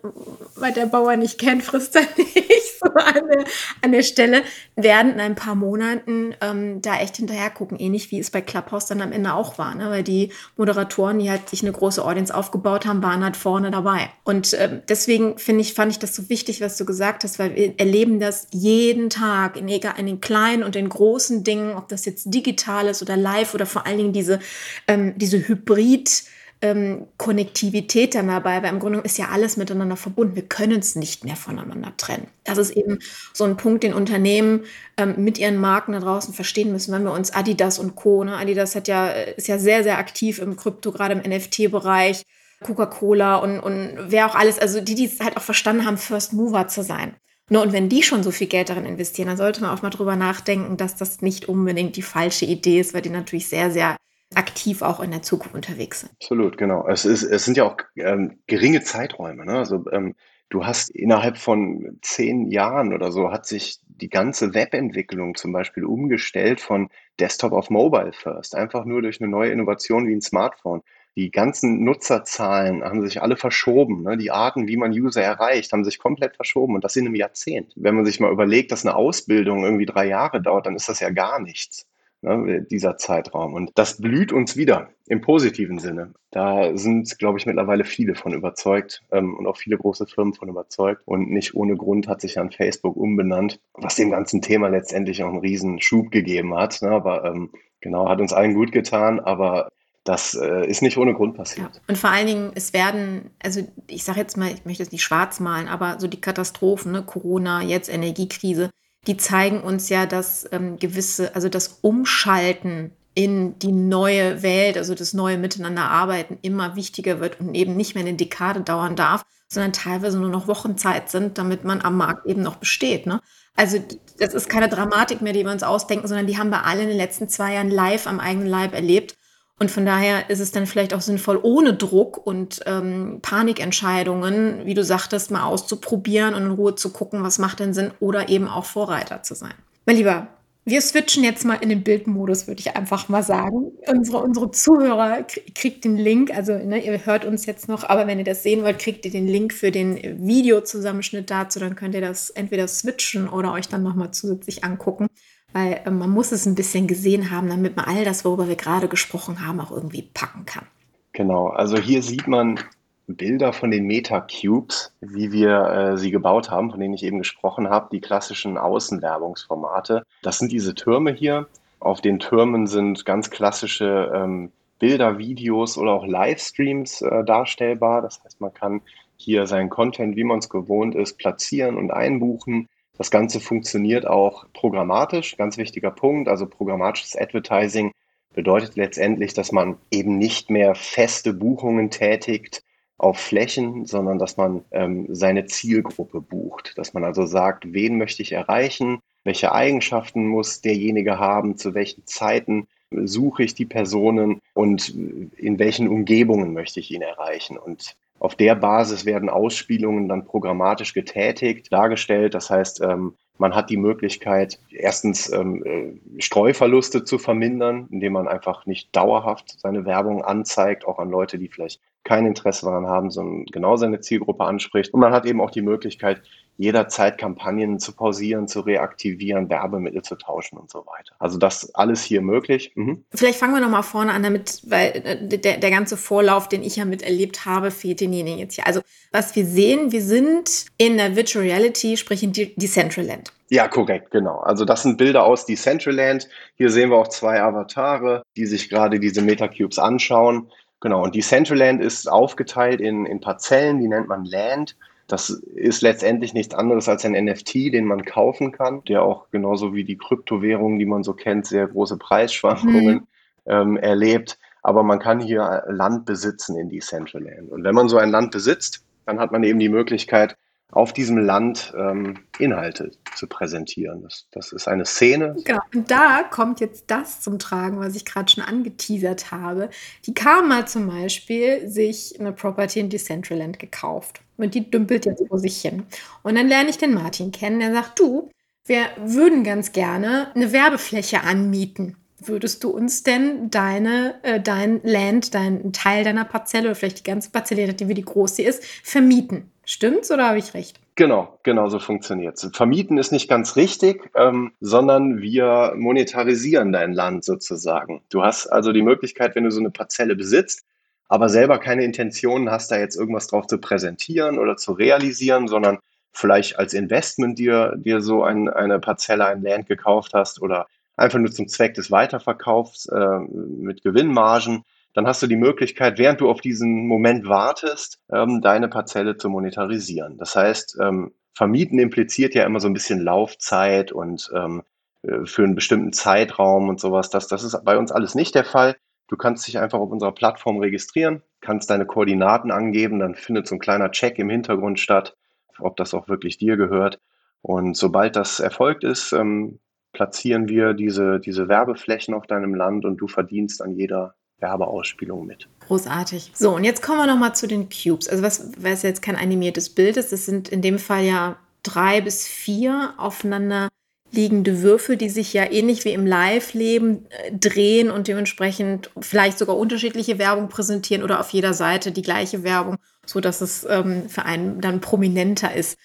[SPEAKER 2] weil der Bauer nicht kennt, frisst er nicht. [laughs] So an der, an der Stelle, werden in ein paar Monaten ähm, da echt hinterher gucken, ähnlich wie es bei Clubhouse dann am Ende auch war, ne, weil die Moderatoren, die halt sich eine große Audience aufgebaut haben, waren halt vorne dabei. Und äh, deswegen finde ich, fand ich das so wichtig, was du gesagt hast, weil wir erleben das jeden Tag in, egal, in den kleinen und den großen Dingen, ob das jetzt digital ist oder live oder vor allen Dingen diese, ähm, diese Hybrid- ähm, Konnektivität dann dabei, weil im Grunde ist ja alles miteinander verbunden. Wir können es nicht mehr voneinander trennen. Das ist eben so ein Punkt, den Unternehmen ähm, mit ihren Marken da draußen verstehen müssen, wenn wir uns Adidas und Co. Ne? Adidas hat ja, ist ja sehr, sehr aktiv im Krypto, gerade im NFT-Bereich. Coca-Cola und, und wer auch alles, also die, die es halt auch verstanden haben, First Mover zu sein. Ne, und wenn die schon so viel Geld darin investieren, dann sollte man auch mal drüber nachdenken, dass das nicht unbedingt die falsche Idee ist, weil die natürlich sehr, sehr aktiv auch in der Zukunft unterwegs sind.
[SPEAKER 3] Absolut, genau. Es, ist, es sind ja auch ähm, geringe Zeiträume. Ne? Also ähm, du hast innerhalb von zehn Jahren oder so hat sich die ganze Webentwicklung zum Beispiel umgestellt von Desktop auf Mobile First, einfach nur durch eine neue Innovation wie ein Smartphone. Die ganzen Nutzerzahlen haben sich alle verschoben. Ne? Die Arten, wie man User erreicht, haben sich komplett verschoben und das in einem Jahrzehnt. Wenn man sich mal überlegt, dass eine Ausbildung irgendwie drei Jahre dauert, dann ist das ja gar nichts ne, dieser Zeitraum. Und das blüht uns wieder im positiven Sinne. Da sind, glaube ich, mittlerweile viele von überzeugt ähm, und auch viele große Firmen von überzeugt. Und nicht ohne Grund hat sich an Facebook umbenannt, was dem ganzen Thema letztendlich auch einen riesen Schub gegeben hat. Ne? Aber ähm, genau, hat uns allen gut getan, aber das äh, ist nicht ohne Grund passiert.
[SPEAKER 2] Ja. Und vor allen Dingen, es werden, also ich sage jetzt mal, ich möchte es nicht schwarz malen, aber so die Katastrophen, ne, Corona, jetzt Energiekrise, die zeigen uns ja, dass ähm, gewisse, also das Umschalten in die neue Welt, also das neue Miteinanderarbeiten immer wichtiger wird und eben nicht mehr eine Dekade dauern darf, sondern teilweise nur noch Wochenzeit sind, damit man am Markt eben noch besteht. Ne? Also das ist keine Dramatik mehr, die wir uns ausdenken, sondern die haben wir alle in den letzten zwei Jahren live am eigenen Leib erlebt. Und von daher ist es dann vielleicht auch sinnvoll, ohne Druck und ähm, Panikentscheidungen, wie du sagtest, mal auszuprobieren und in Ruhe zu gucken, was macht denn Sinn oder eben auch Vorreiter zu sein. Mein Lieber, wir switchen jetzt mal in den Bildmodus, würde ich einfach mal sagen. Unsere, unsere Zuhörer kriegt den Link, also ne, ihr hört uns jetzt noch, aber wenn ihr das sehen wollt, kriegt ihr den Link für den Videozusammenschnitt dazu, dann könnt ihr das entweder switchen oder euch dann nochmal zusätzlich angucken weil äh, man muss es ein bisschen gesehen haben, damit man all das, worüber wir gerade gesprochen haben, auch irgendwie packen kann.
[SPEAKER 3] Genau, also hier sieht man Bilder von den Metacubes, wie wir äh, sie gebaut haben, von denen ich eben gesprochen habe, die klassischen Außenwerbungsformate. Das sind diese Türme hier. Auf den Türmen sind ganz klassische ähm, Bilder, Videos oder auch Livestreams äh, darstellbar. Das heißt, man kann hier seinen Content, wie man es gewohnt ist, platzieren und einbuchen. Das Ganze funktioniert auch programmatisch, ganz wichtiger Punkt. Also programmatisches Advertising bedeutet letztendlich, dass man eben nicht mehr feste Buchungen tätigt auf Flächen, sondern dass man ähm, seine Zielgruppe bucht. Dass man also sagt, wen möchte ich erreichen, welche Eigenschaften muss derjenige haben, zu welchen Zeiten suche ich die Personen und in welchen Umgebungen möchte ich ihn erreichen. Und auf der Basis werden Ausspielungen dann programmatisch getätigt, dargestellt. Das heißt, ähm, man hat die Möglichkeit, erstens ähm, äh, Streuverluste zu vermindern, indem man einfach nicht dauerhaft seine Werbung anzeigt, auch an Leute, die vielleicht kein Interesse daran haben, sondern genau seine Zielgruppe anspricht. Und man hat eben auch die Möglichkeit, jederzeit Kampagnen zu pausieren, zu reaktivieren, Werbemittel zu tauschen und so weiter. Also das alles hier möglich.
[SPEAKER 2] Mhm. Vielleicht fangen wir nochmal vorne an damit, weil äh, der, der ganze Vorlauf, den ich ja miterlebt habe, fehlt denjenigen jetzt hier. Also was wir sehen, wir sind in der Virtual Reality, sprich in Decentraland.
[SPEAKER 3] Ja, korrekt, genau. Also das sind Bilder aus Decentraland. Hier sehen wir auch zwei Avatare, die sich gerade diese Metacubes anschauen. Genau, und Decentraland ist aufgeteilt in, in Parzellen, die nennt man Land. Das ist letztendlich nichts anderes als ein NFT, den man kaufen kann, der auch genauso wie die Kryptowährungen, die man so kennt, sehr große Preisschwankungen mhm. ähm, erlebt. Aber man kann hier Land besitzen in Decentraland. Und wenn man so ein Land besitzt, dann hat man eben die Möglichkeit, auf diesem Land ähm, Inhalte zu präsentieren. Das, das ist eine Szene.
[SPEAKER 2] Genau. Und da kommt jetzt das zum Tragen, was ich gerade schon angeteasert habe. Die kam mal zum Beispiel sich eine Property in Decentraland gekauft. Und die dümpelt jetzt vor sich hin. Und dann lerne ich den Martin kennen. Der sagt, du, wir würden ganz gerne eine Werbefläche anmieten. Würdest du uns denn deine, äh, dein Land, deinen Teil deiner Parzelle oder vielleicht die ganze Parzelle, je nachdem wie die groß sie ist, vermieten? Stimmt's oder habe ich recht?
[SPEAKER 3] Genau, genau so funktioniert es. Vermieten ist nicht ganz richtig, ähm, sondern wir monetarisieren dein Land sozusagen. Du hast also die Möglichkeit, wenn du so eine Parzelle besitzt, aber selber keine Intentionen hast, da jetzt irgendwas drauf zu präsentieren oder zu realisieren, sondern vielleicht als Investment dir, dir so ein, eine Parzelle, ein Land gekauft hast oder einfach nur zum Zweck des Weiterverkaufs äh, mit Gewinnmargen, dann hast du die Möglichkeit, während du auf diesen Moment wartest, ähm, deine Parzelle zu monetarisieren. Das heißt, ähm, vermieten impliziert ja immer so ein bisschen Laufzeit und ähm, äh, für einen bestimmten Zeitraum und sowas. Das, das ist bei uns alles nicht der Fall. Du kannst dich einfach auf unserer Plattform registrieren kannst deine Koordinaten angeben, dann findet so ein kleiner Check im Hintergrund statt, ob das auch wirklich dir gehört. Und sobald das erfolgt ist, ähm, platzieren wir diese, diese Werbeflächen auf deinem Land und du verdienst an jeder Werbeausspielung mit.
[SPEAKER 2] Großartig. So, und jetzt kommen wir nochmal zu den Cubes. Also was, was jetzt kein animiertes Bild ist, das sind in dem Fall ja drei bis vier aufeinander liegende Würfel, die sich ja ähnlich wie im Live-Leben äh, drehen und dementsprechend vielleicht sogar unterschiedliche Werbung präsentieren oder auf jeder Seite die gleiche Werbung, so dass es ähm, für einen dann prominenter ist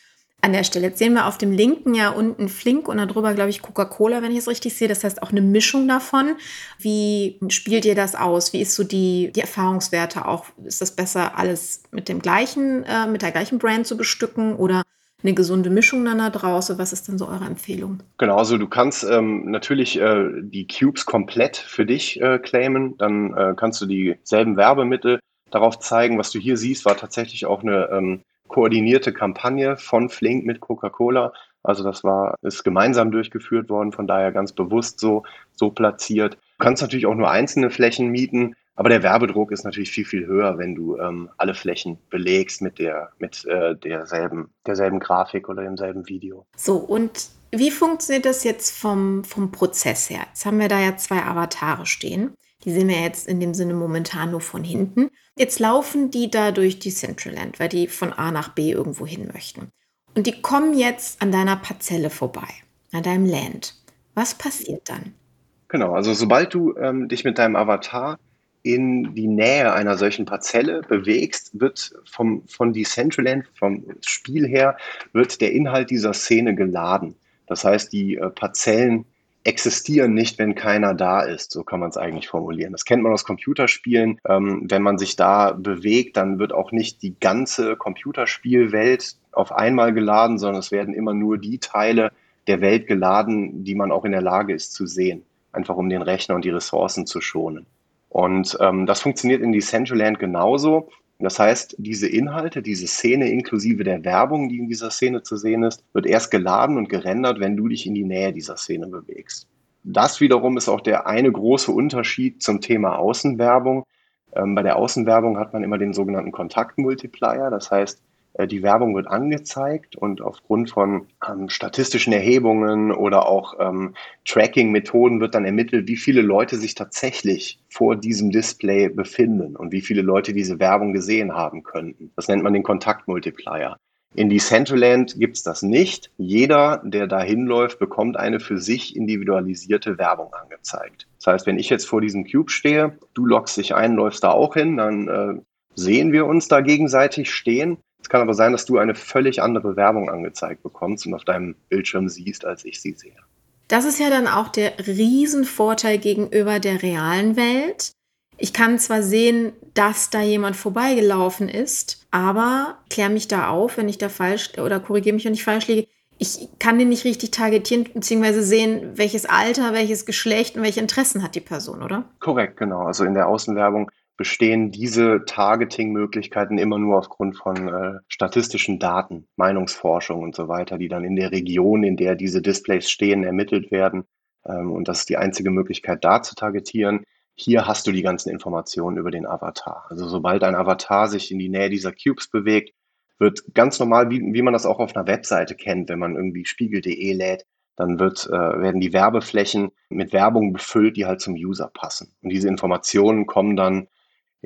[SPEAKER 2] an der Stelle. Jetzt sehen wir auf dem linken ja unten Flink und darüber, glaube ich, Coca-Cola, wenn ich es richtig sehe. Das heißt auch eine Mischung davon. Wie spielt ihr das aus? Wie ist so die, die Erfahrungswerte auch? Ist das besser, alles mit dem gleichen, äh, mit der gleichen Brand zu bestücken oder eine gesunde Mischung dann da draußen? Was ist denn so eure Empfehlung?
[SPEAKER 3] Genau, also du kannst ähm, natürlich äh, die Cubes komplett für dich äh, claimen. Dann äh, kannst du dieselben Werbemittel darauf zeigen. Was du hier siehst, war tatsächlich auch eine ähm, koordinierte Kampagne von Flink mit Coca-Cola. Also das war, ist gemeinsam durchgeführt worden, von daher ganz bewusst so, so platziert. Du kannst natürlich auch nur einzelne Flächen mieten, aber der Werbedruck ist natürlich viel, viel höher, wenn du ähm, alle Flächen belegst mit der, mit äh, derselben, derselben Grafik oder demselben Video.
[SPEAKER 2] So, und wie funktioniert das jetzt vom, vom Prozess her? Jetzt haben wir da ja zwei Avatare stehen. Die sehen wir jetzt in dem Sinne momentan nur von hinten. Jetzt laufen die da durch die Central Land, weil die von A nach B irgendwo hin möchten. Und die kommen jetzt an deiner Parzelle vorbei, an deinem Land. Was passiert dann?
[SPEAKER 3] Genau, also sobald du ähm, dich mit deinem Avatar in die Nähe einer solchen Parzelle bewegst, wird vom, von Decentraland, vom Spiel her, wird der Inhalt dieser Szene geladen. Das heißt, die äh, Parzellen existieren nicht, wenn keiner da ist. So kann man es eigentlich formulieren. Das kennt man aus Computerspielen. Ähm, wenn man sich da bewegt, dann wird auch nicht die ganze Computerspielwelt auf einmal geladen, sondern es werden immer nur die Teile der Welt geladen, die man auch in der Lage ist zu sehen. Einfach um den Rechner und die Ressourcen zu schonen. Und ähm, das funktioniert in Decentraland genauso. Das heißt, diese Inhalte, diese Szene inklusive der Werbung, die in dieser Szene zu sehen ist, wird erst geladen und gerendert, wenn du dich in die Nähe dieser Szene bewegst. Das wiederum ist auch der eine große Unterschied zum Thema Außenwerbung. Ähm, bei der Außenwerbung hat man immer den sogenannten Kontaktmultiplier. Das heißt, die Werbung wird angezeigt und aufgrund von ähm, statistischen Erhebungen oder auch ähm, Tracking-Methoden wird dann ermittelt, wie viele Leute sich tatsächlich vor diesem Display befinden und wie viele Leute diese Werbung gesehen haben könnten. Das nennt man den Kontaktmultiplier. In Decentraland gibt es das nicht. Jeder, der da hinläuft, bekommt eine für sich individualisierte Werbung angezeigt. Das heißt, wenn ich jetzt vor diesem Cube stehe, du loggst dich ein, läufst da auch hin, dann äh, sehen wir uns da gegenseitig stehen. Es kann aber sein, dass du eine völlig andere Werbung angezeigt bekommst und auf deinem Bildschirm siehst, als ich sie sehe.
[SPEAKER 2] Das ist ja dann auch der Riesenvorteil gegenüber der realen Welt. Ich kann zwar sehen, dass da jemand vorbeigelaufen ist, aber klär mich da auf, wenn ich da falsch oder korrigiere mich, wenn ich falsch liege. Ich kann den nicht richtig targetieren bzw. sehen, welches Alter, welches Geschlecht und welche Interessen hat die Person, oder?
[SPEAKER 3] Korrekt, genau. Also in der Außenwerbung bestehen diese Targeting-Möglichkeiten immer nur aufgrund von äh, statistischen Daten, Meinungsforschung und so weiter, die dann in der Region, in der diese Displays stehen, ermittelt werden. Ähm, und das ist die einzige Möglichkeit, da zu targetieren. Hier hast du die ganzen Informationen über den Avatar. Also sobald ein Avatar sich in die Nähe dieser Cubes bewegt, wird ganz normal, wie, wie man das auch auf einer Webseite kennt, wenn man irgendwie spiegel.de lädt, dann wird, äh, werden die Werbeflächen mit Werbung befüllt, die halt zum User passen. Und diese Informationen kommen dann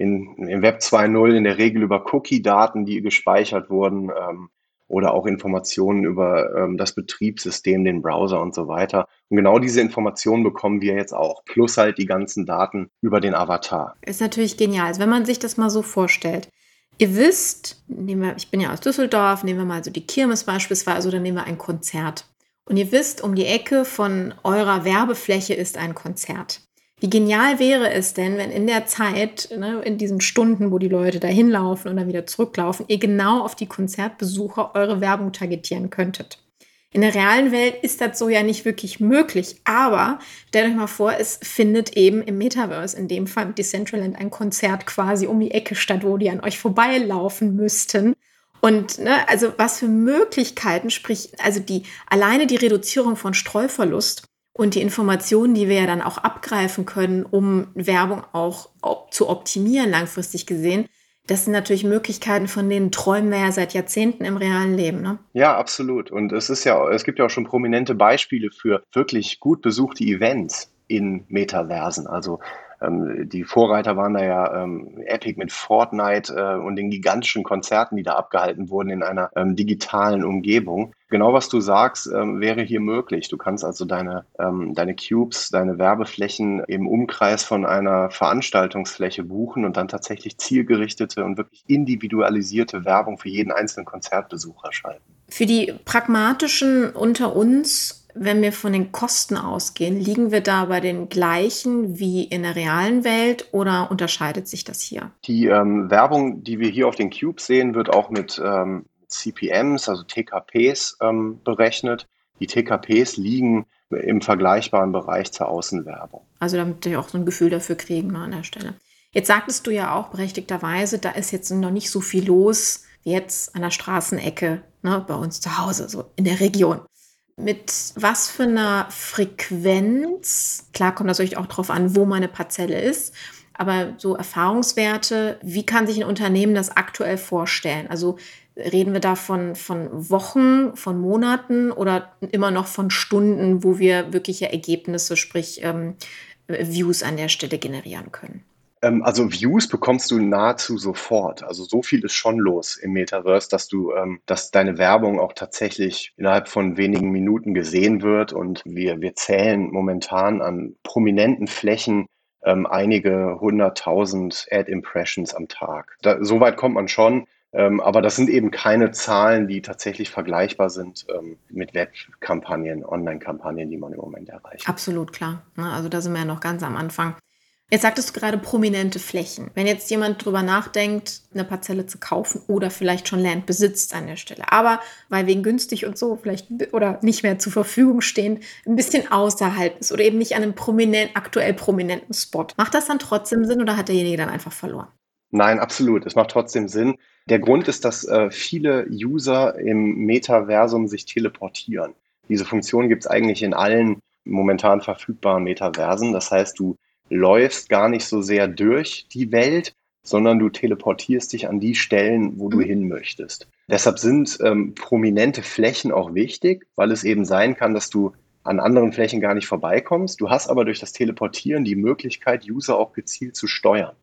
[SPEAKER 3] in, im Web 2.0 in der Regel über Cookie-Daten, die gespeichert wurden, ähm, oder auch Informationen über ähm, das Betriebssystem, den Browser und so weiter. Und genau diese Informationen bekommen wir jetzt auch, plus halt die ganzen Daten über den Avatar.
[SPEAKER 2] Ist natürlich genial. Also wenn man sich das mal so vorstellt. Ihr wisst, wir, ich bin ja aus Düsseldorf, nehmen wir mal so die Kirmes beispielsweise oder nehmen wir ein Konzert. Und ihr wisst, um die Ecke von eurer Werbefläche ist ein Konzert. Wie genial wäre es denn, wenn in der Zeit, ne, in diesen Stunden, wo die Leute da hinlaufen und dann wieder zurücklaufen, ihr genau auf die Konzertbesucher eure Werbung targetieren könntet? In der realen Welt ist das so ja nicht wirklich möglich, aber stellt euch mal vor, es findet eben im Metaverse, in dem Fall Decentraland, ein Konzert quasi um die Ecke statt, wo die an euch vorbeilaufen müssten. Und ne, also was für Möglichkeiten, sprich, also die alleine die Reduzierung von Streuverlust und die Informationen, die wir ja dann auch abgreifen können, um Werbung auch op zu optimieren, langfristig gesehen, Das sind natürlich Möglichkeiten, von denen träumen wir ja seit Jahrzehnten im realen Leben. Ne?
[SPEAKER 3] Ja, absolut. Und es ist ja, es gibt ja auch schon prominente Beispiele für wirklich gut besuchte Events in Metaversen. Also ähm, die Vorreiter waren da ja ähm, Epic mit Fortnite äh, und den gigantischen Konzerten, die da abgehalten wurden in einer ähm, digitalen Umgebung. Genau was du sagst, ähm, wäre hier möglich. Du kannst also deine, ähm, deine Cubes, deine Werbeflächen im Umkreis von einer Veranstaltungsfläche buchen und dann tatsächlich zielgerichtete und wirklich individualisierte Werbung für jeden einzelnen Konzertbesucher schalten.
[SPEAKER 2] Für die pragmatischen unter uns wenn wir von den Kosten ausgehen, liegen wir da bei den gleichen wie in der realen Welt oder unterscheidet sich das hier?
[SPEAKER 3] Die ähm, Werbung, die wir hier auf den Cubes sehen, wird auch mit ähm, CPMs, also TKPs, ähm, berechnet. Die TKPs liegen im vergleichbaren Bereich zur Außenwerbung.
[SPEAKER 2] Also damit wir auch so ein Gefühl dafür kriegen an der Stelle. Jetzt sagtest du ja auch berechtigterweise, da ist jetzt noch nicht so viel los wie jetzt an der Straßenecke ne, bei uns zu Hause, so in der Region mit was für einer Frequenz, klar kommt natürlich auch darauf an, wo meine Parzelle ist, aber so Erfahrungswerte, wie kann sich ein Unternehmen das aktuell vorstellen? Also reden wir da von, von Wochen, von Monaten oder immer noch von Stunden, wo wir wirkliche Ergebnisse, sprich ähm, Views an der Stelle generieren können?
[SPEAKER 3] Ähm, also Views bekommst du nahezu sofort. Also so viel ist schon los im Metaverse, dass du, ähm, dass deine Werbung auch tatsächlich innerhalb von wenigen Minuten gesehen wird. Und wir, wir zählen momentan an prominenten Flächen ähm, einige hunderttausend Ad-Impressions am Tag. Da, so weit kommt man schon. Ähm, aber das sind eben keine Zahlen, die tatsächlich vergleichbar sind ähm, mit Webkampagnen, Online-Kampagnen, die man im Moment erreicht.
[SPEAKER 2] Absolut klar. Ne? Also da sind wir ja noch ganz am Anfang. Jetzt sagtest du gerade prominente Flächen. Wenn jetzt jemand drüber nachdenkt, eine Parzelle zu kaufen oder vielleicht schon Land besitzt an der Stelle, aber weil wegen günstig und so vielleicht oder nicht mehr zur Verfügung stehen, ein bisschen außerhalb ist oder eben nicht an einem prominent, aktuell prominenten Spot, macht das dann trotzdem Sinn oder hat derjenige dann einfach verloren?
[SPEAKER 3] Nein, absolut. Es macht trotzdem Sinn. Der Grund ist, dass äh, viele User im Metaversum sich teleportieren. Diese Funktion gibt es eigentlich in allen momentan verfügbaren Metaversen. Das heißt, du läufst gar nicht so sehr durch die Welt, sondern du teleportierst dich an die Stellen, wo du mhm. hin möchtest. Deshalb sind ähm, prominente Flächen auch wichtig, weil es eben sein kann, dass du an anderen Flächen gar nicht vorbeikommst. Du hast aber durch das Teleportieren die Möglichkeit, User auch gezielt zu steuern.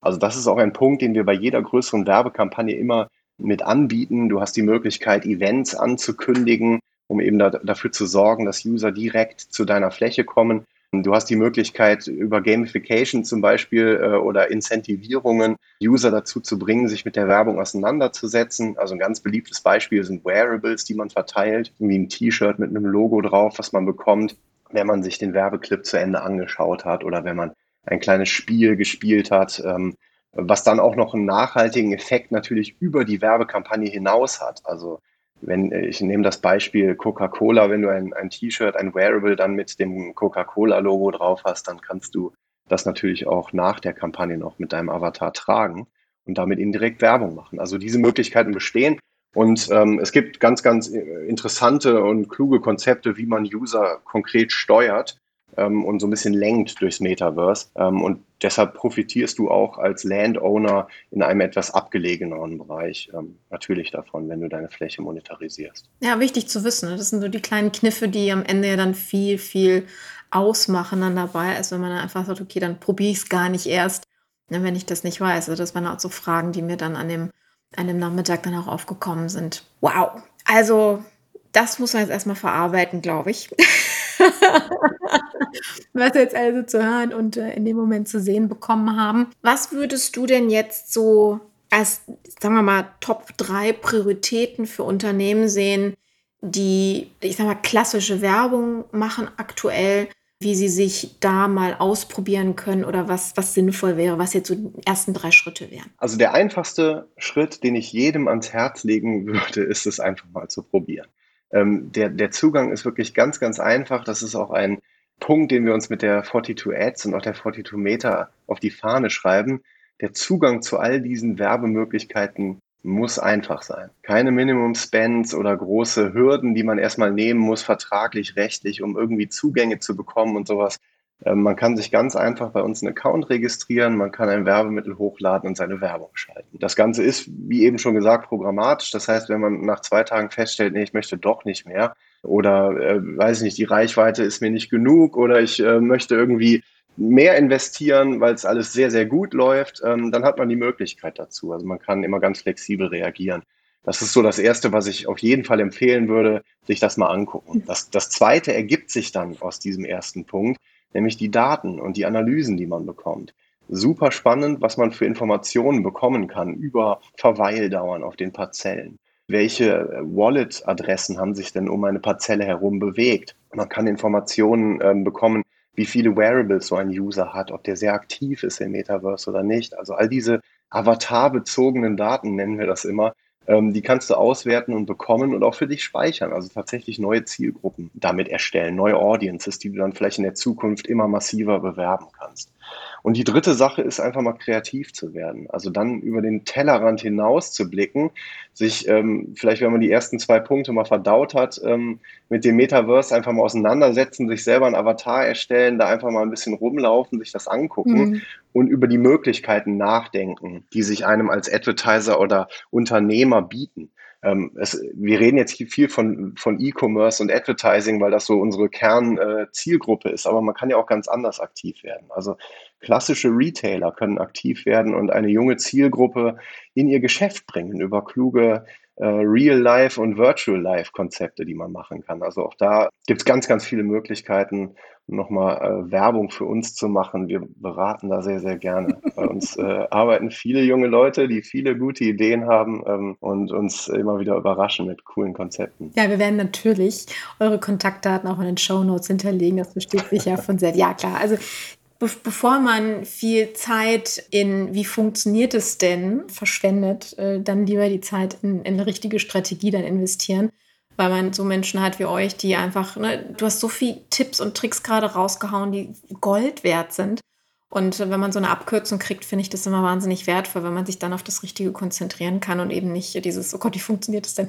[SPEAKER 3] Also das ist auch ein Punkt, den wir bei jeder größeren Werbekampagne immer mit anbieten. Du hast die Möglichkeit, Events anzukündigen, um eben da, dafür zu sorgen, dass User direkt zu deiner Fläche kommen. Du hast die Möglichkeit, über Gamification zum Beispiel äh, oder Incentivierungen User dazu zu bringen, sich mit der Werbung auseinanderzusetzen. Also ein ganz beliebtes Beispiel sind Wearables, die man verteilt, wie ein T-Shirt mit einem Logo drauf, was man bekommt, wenn man sich den Werbeclip zu Ende angeschaut hat oder wenn man ein kleines Spiel gespielt hat, ähm, was dann auch noch einen nachhaltigen Effekt natürlich über die Werbekampagne hinaus hat. Also wenn ich nehme das Beispiel Coca-Cola, wenn du ein, ein T-Shirt, ein Wearable dann mit dem Coca-Cola-Logo drauf hast, dann kannst du das natürlich auch nach der Kampagne noch mit deinem Avatar tragen und damit indirekt Werbung machen. Also diese Möglichkeiten bestehen und ähm, es gibt ganz, ganz interessante und kluge Konzepte, wie man User konkret steuert ähm, und so ein bisschen lenkt durchs Metaverse. Ähm, und deshalb profitierst du auch als Landowner in einem etwas abgelegeneren Bereich ähm, natürlich davon, wenn du deine Fläche monetarisierst.
[SPEAKER 2] Ja, wichtig zu wissen. Ne? Das sind so die kleinen Kniffe, die am Ende ja dann viel, viel ausmachen dann dabei, als wenn man dann einfach sagt, okay, dann probiere ich es gar nicht erst, ne, wenn ich das nicht weiß. Also das waren auch so Fragen, die mir dann an dem, an dem Nachmittag dann auch aufgekommen sind. Wow. Also das muss man jetzt erstmal verarbeiten, glaube ich. [laughs] [laughs] was jetzt also zu hören und äh, in dem Moment zu sehen bekommen haben. Was würdest du denn jetzt so als, sagen wir mal, Top 3 Prioritäten für Unternehmen sehen, die, ich sag mal, klassische Werbung machen aktuell, wie sie sich da mal ausprobieren können oder was, was sinnvoll wäre, was jetzt so die ersten drei Schritte wären?
[SPEAKER 3] Also der einfachste Schritt, den ich jedem ans Herz legen würde, [laughs] ist es einfach mal zu probieren. Ähm, der, der Zugang ist wirklich ganz, ganz einfach. Das ist auch ein Punkt, den wir uns mit der 42 Ads und auch der 42 Meta auf die Fahne schreiben. Der Zugang zu all diesen Werbemöglichkeiten muss einfach sein. Keine Minimum Spends oder große Hürden, die man erstmal nehmen muss, vertraglich, rechtlich, um irgendwie Zugänge zu bekommen und sowas. Ähm, man kann sich ganz einfach bei uns einen Account registrieren, man kann ein Werbemittel hochladen und seine Werbung schalten. Das Ganze ist, wie eben schon gesagt, programmatisch. Das heißt, wenn man nach zwei Tagen feststellt, nee, ich möchte doch nicht mehr oder äh, weiß nicht, die Reichweite ist mir nicht genug oder ich äh, möchte irgendwie mehr investieren, weil es alles sehr, sehr gut läuft, ähm, dann hat man die Möglichkeit dazu. Also man kann immer ganz flexibel reagieren. Das ist so das Erste, was ich auf jeden Fall empfehlen würde, sich das mal angucken. Das, das Zweite ergibt sich dann aus diesem ersten Punkt, nämlich die Daten und die Analysen, die man bekommt. Super spannend, was man für Informationen bekommen kann über Verweildauern auf den Parzellen. Welche Wallet-Adressen haben sich denn um eine Parzelle herum bewegt? Man kann Informationen äh, bekommen, wie viele Wearables so ein User hat, ob der sehr aktiv ist im Metaverse oder nicht. Also all diese avatar-bezogenen Daten nennen wir das immer, ähm, die kannst du auswerten und bekommen und auch für dich speichern. Also tatsächlich neue Zielgruppen damit erstellen, neue Audiences, die du dann vielleicht in der Zukunft immer massiver bewerben kannst. Und die dritte Sache ist einfach mal kreativ zu werden. Also dann über den Tellerrand hinaus zu blicken, sich ähm, vielleicht, wenn man die ersten zwei Punkte mal verdaut hat, ähm, mit dem Metaverse einfach mal auseinandersetzen, sich selber ein Avatar erstellen, da einfach mal ein bisschen rumlaufen, sich das angucken mhm. und über die Möglichkeiten nachdenken, die sich einem als Advertiser oder Unternehmer bieten. Ähm, es, wir reden jetzt hier viel von, von E-Commerce und Advertising, weil das so unsere Kernzielgruppe äh, ist, aber man kann ja auch ganz anders aktiv werden. Also klassische Retailer können aktiv werden und eine junge Zielgruppe in ihr Geschäft bringen über kluge äh, Real-Life und Virtual-Life-Konzepte, die man machen kann. Also auch da gibt es ganz, ganz viele Möglichkeiten, nochmal äh, Werbung für uns zu machen. Wir beraten da sehr, sehr gerne. [laughs] Bei uns äh, arbeiten viele junge Leute, die viele gute Ideen haben ähm, und uns immer wieder überraschen mit coolen Konzepten.
[SPEAKER 2] Ja, wir werden natürlich eure Kontaktdaten auch in den Show Notes hinterlegen. Das besteht sich ja von selbst. Ja, klar. Also Be bevor man viel Zeit in, wie funktioniert es denn, verschwendet, äh, dann lieber die Zeit in, in, eine richtige Strategie dann investieren, weil man so Menschen hat wie euch, die einfach, ne, du hast so viele Tipps und Tricks gerade rausgehauen, die Gold wert sind. Und wenn man so eine Abkürzung kriegt, finde ich das immer wahnsinnig wertvoll, wenn man sich dann auf das Richtige konzentrieren kann und eben nicht dieses, oh Gott, wie funktioniert das denn?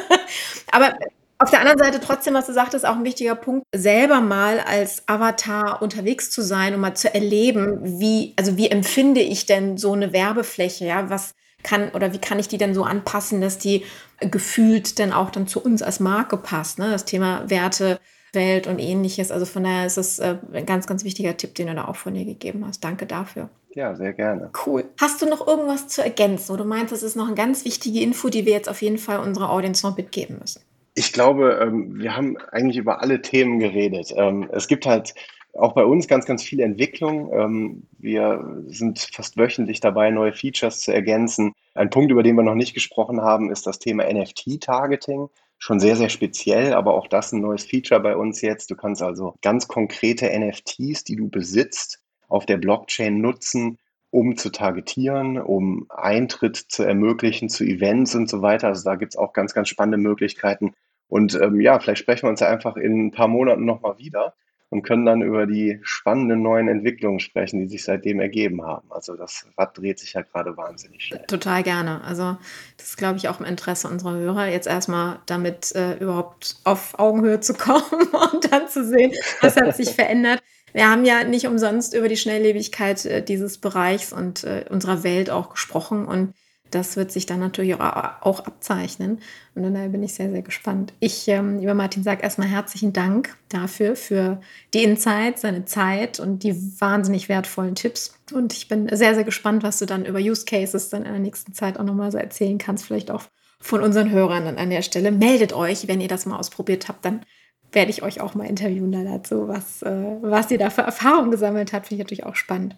[SPEAKER 2] [laughs] Aber auf der anderen Seite trotzdem, was du sagtest, auch ein wichtiger Punkt, selber mal als Avatar unterwegs zu sein und mal zu erleben, wie, also wie empfinde ich denn so eine Werbefläche, ja, was kann oder wie kann ich die denn so anpassen, dass die gefühlt dann auch dann zu uns als Marke passt, ne? Das Thema Werte, Welt und ähnliches. Also von daher ist es äh, ein ganz, ganz wichtiger Tipp, den du da auch von dir gegeben hast. Danke dafür.
[SPEAKER 3] Ja, sehr gerne.
[SPEAKER 2] Cool. Hast du noch irgendwas zu ergänzen? Oder du meinst, das ist noch eine ganz wichtige Info, die wir jetzt auf jeden Fall unserer Audience noch mitgeben müssen?
[SPEAKER 3] Ich glaube, ähm, wir haben eigentlich über alle Themen geredet. Ähm, es gibt halt auch bei uns ganz, ganz viel Entwicklung. Ähm, wir sind fast wöchentlich dabei, neue Features zu ergänzen. Ein Punkt, über den wir noch nicht gesprochen haben, ist das Thema NFT-Targeting. Schon sehr, sehr speziell, aber auch das ein neues Feature bei uns jetzt. Du kannst also ganz konkrete NFTs, die du besitzt, auf der Blockchain nutzen, um zu targetieren, um Eintritt zu ermöglichen zu Events und so weiter. Also da gibt es auch ganz, ganz spannende Möglichkeiten. Und ähm, ja, vielleicht sprechen wir uns ja einfach in ein paar Monaten nochmal wieder und können dann über die spannenden neuen Entwicklungen sprechen, die sich seitdem ergeben haben. Also das Rad dreht sich ja gerade wahnsinnig schnell.
[SPEAKER 2] Total gerne. Also das ist, glaube ich, auch im Interesse unserer Hörer, jetzt erstmal damit äh, überhaupt auf Augenhöhe zu [laughs] kommen und dann zu sehen, was hat sich verändert. Wir haben ja nicht umsonst über die Schnelllebigkeit äh, dieses Bereichs und äh, unserer Welt auch gesprochen und das wird sich dann natürlich auch, abzeichnen. Und daher bin ich sehr, sehr gespannt. Ich, ähm, lieber Martin, sage erstmal herzlichen Dank dafür, für die Insights, seine Zeit und die wahnsinnig wertvollen Tipps. Und ich bin sehr, sehr gespannt, was du dann über Use Cases dann in der nächsten Zeit auch nochmal so erzählen kannst. Vielleicht auch von unseren Hörern an der Stelle. Meldet euch, wenn ihr das mal ausprobiert habt, dann werde ich euch auch mal interviewen dazu, was, äh, was ihr da für Erfahrungen gesammelt habt. Finde ich natürlich auch spannend.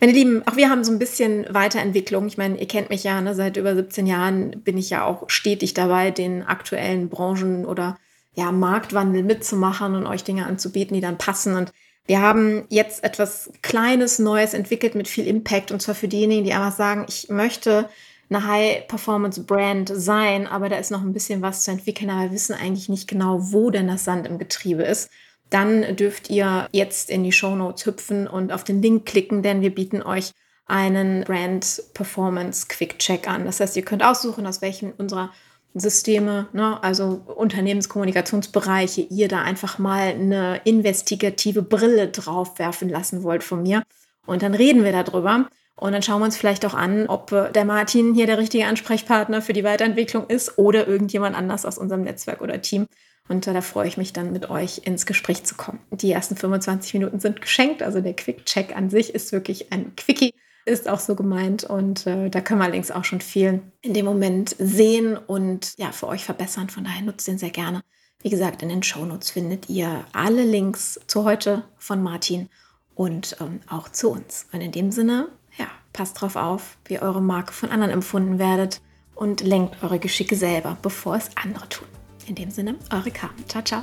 [SPEAKER 2] Meine Lieben, auch wir haben so ein bisschen Weiterentwicklung. Ich meine, ihr kennt mich ja, ne? seit über 17 Jahren bin ich ja auch stetig dabei, den aktuellen Branchen oder ja, Marktwandel mitzumachen und euch Dinge anzubieten, die dann passen. Und wir haben jetzt etwas Kleines, Neues entwickelt mit viel Impact und zwar für diejenigen, die einfach sagen, ich möchte eine High-Performance-Brand sein, aber da ist noch ein bisschen was zu entwickeln, aber wir wissen eigentlich nicht genau, wo denn das Sand im Getriebe ist. Dann dürft ihr jetzt in die Show Notes hüpfen und auf den Link klicken, denn wir bieten euch einen Brand Performance Quick Check an. Das heißt, ihr könnt aussuchen, aus welchem unserer Systeme, ne, also Unternehmenskommunikationsbereiche, ihr da einfach mal eine investigative Brille drauf werfen lassen wollt von mir. Und dann reden wir darüber. Und dann schauen wir uns vielleicht auch an, ob äh, der Martin hier der richtige Ansprechpartner für die Weiterentwicklung ist oder irgendjemand anders aus unserem Netzwerk oder Team. Und da freue ich mich dann mit euch ins Gespräch zu kommen. Die ersten 25 Minuten sind geschenkt. Also der Quick-Check an sich ist wirklich ein Quickie ist auch so gemeint und äh, da können wir allerdings auch schon viel in dem Moment sehen und ja, für euch verbessern. Von daher nutzt den sehr gerne. Wie gesagt, in den Shownotes findet ihr alle Links zu heute von Martin und ähm, auch zu uns. Und in dem Sinne, ja, passt drauf auf, wie eure Marke von anderen empfunden werdet und lenkt eure Geschicke selber, bevor es andere tun. In dem Sinne, eure Carmen. Ciao, ciao.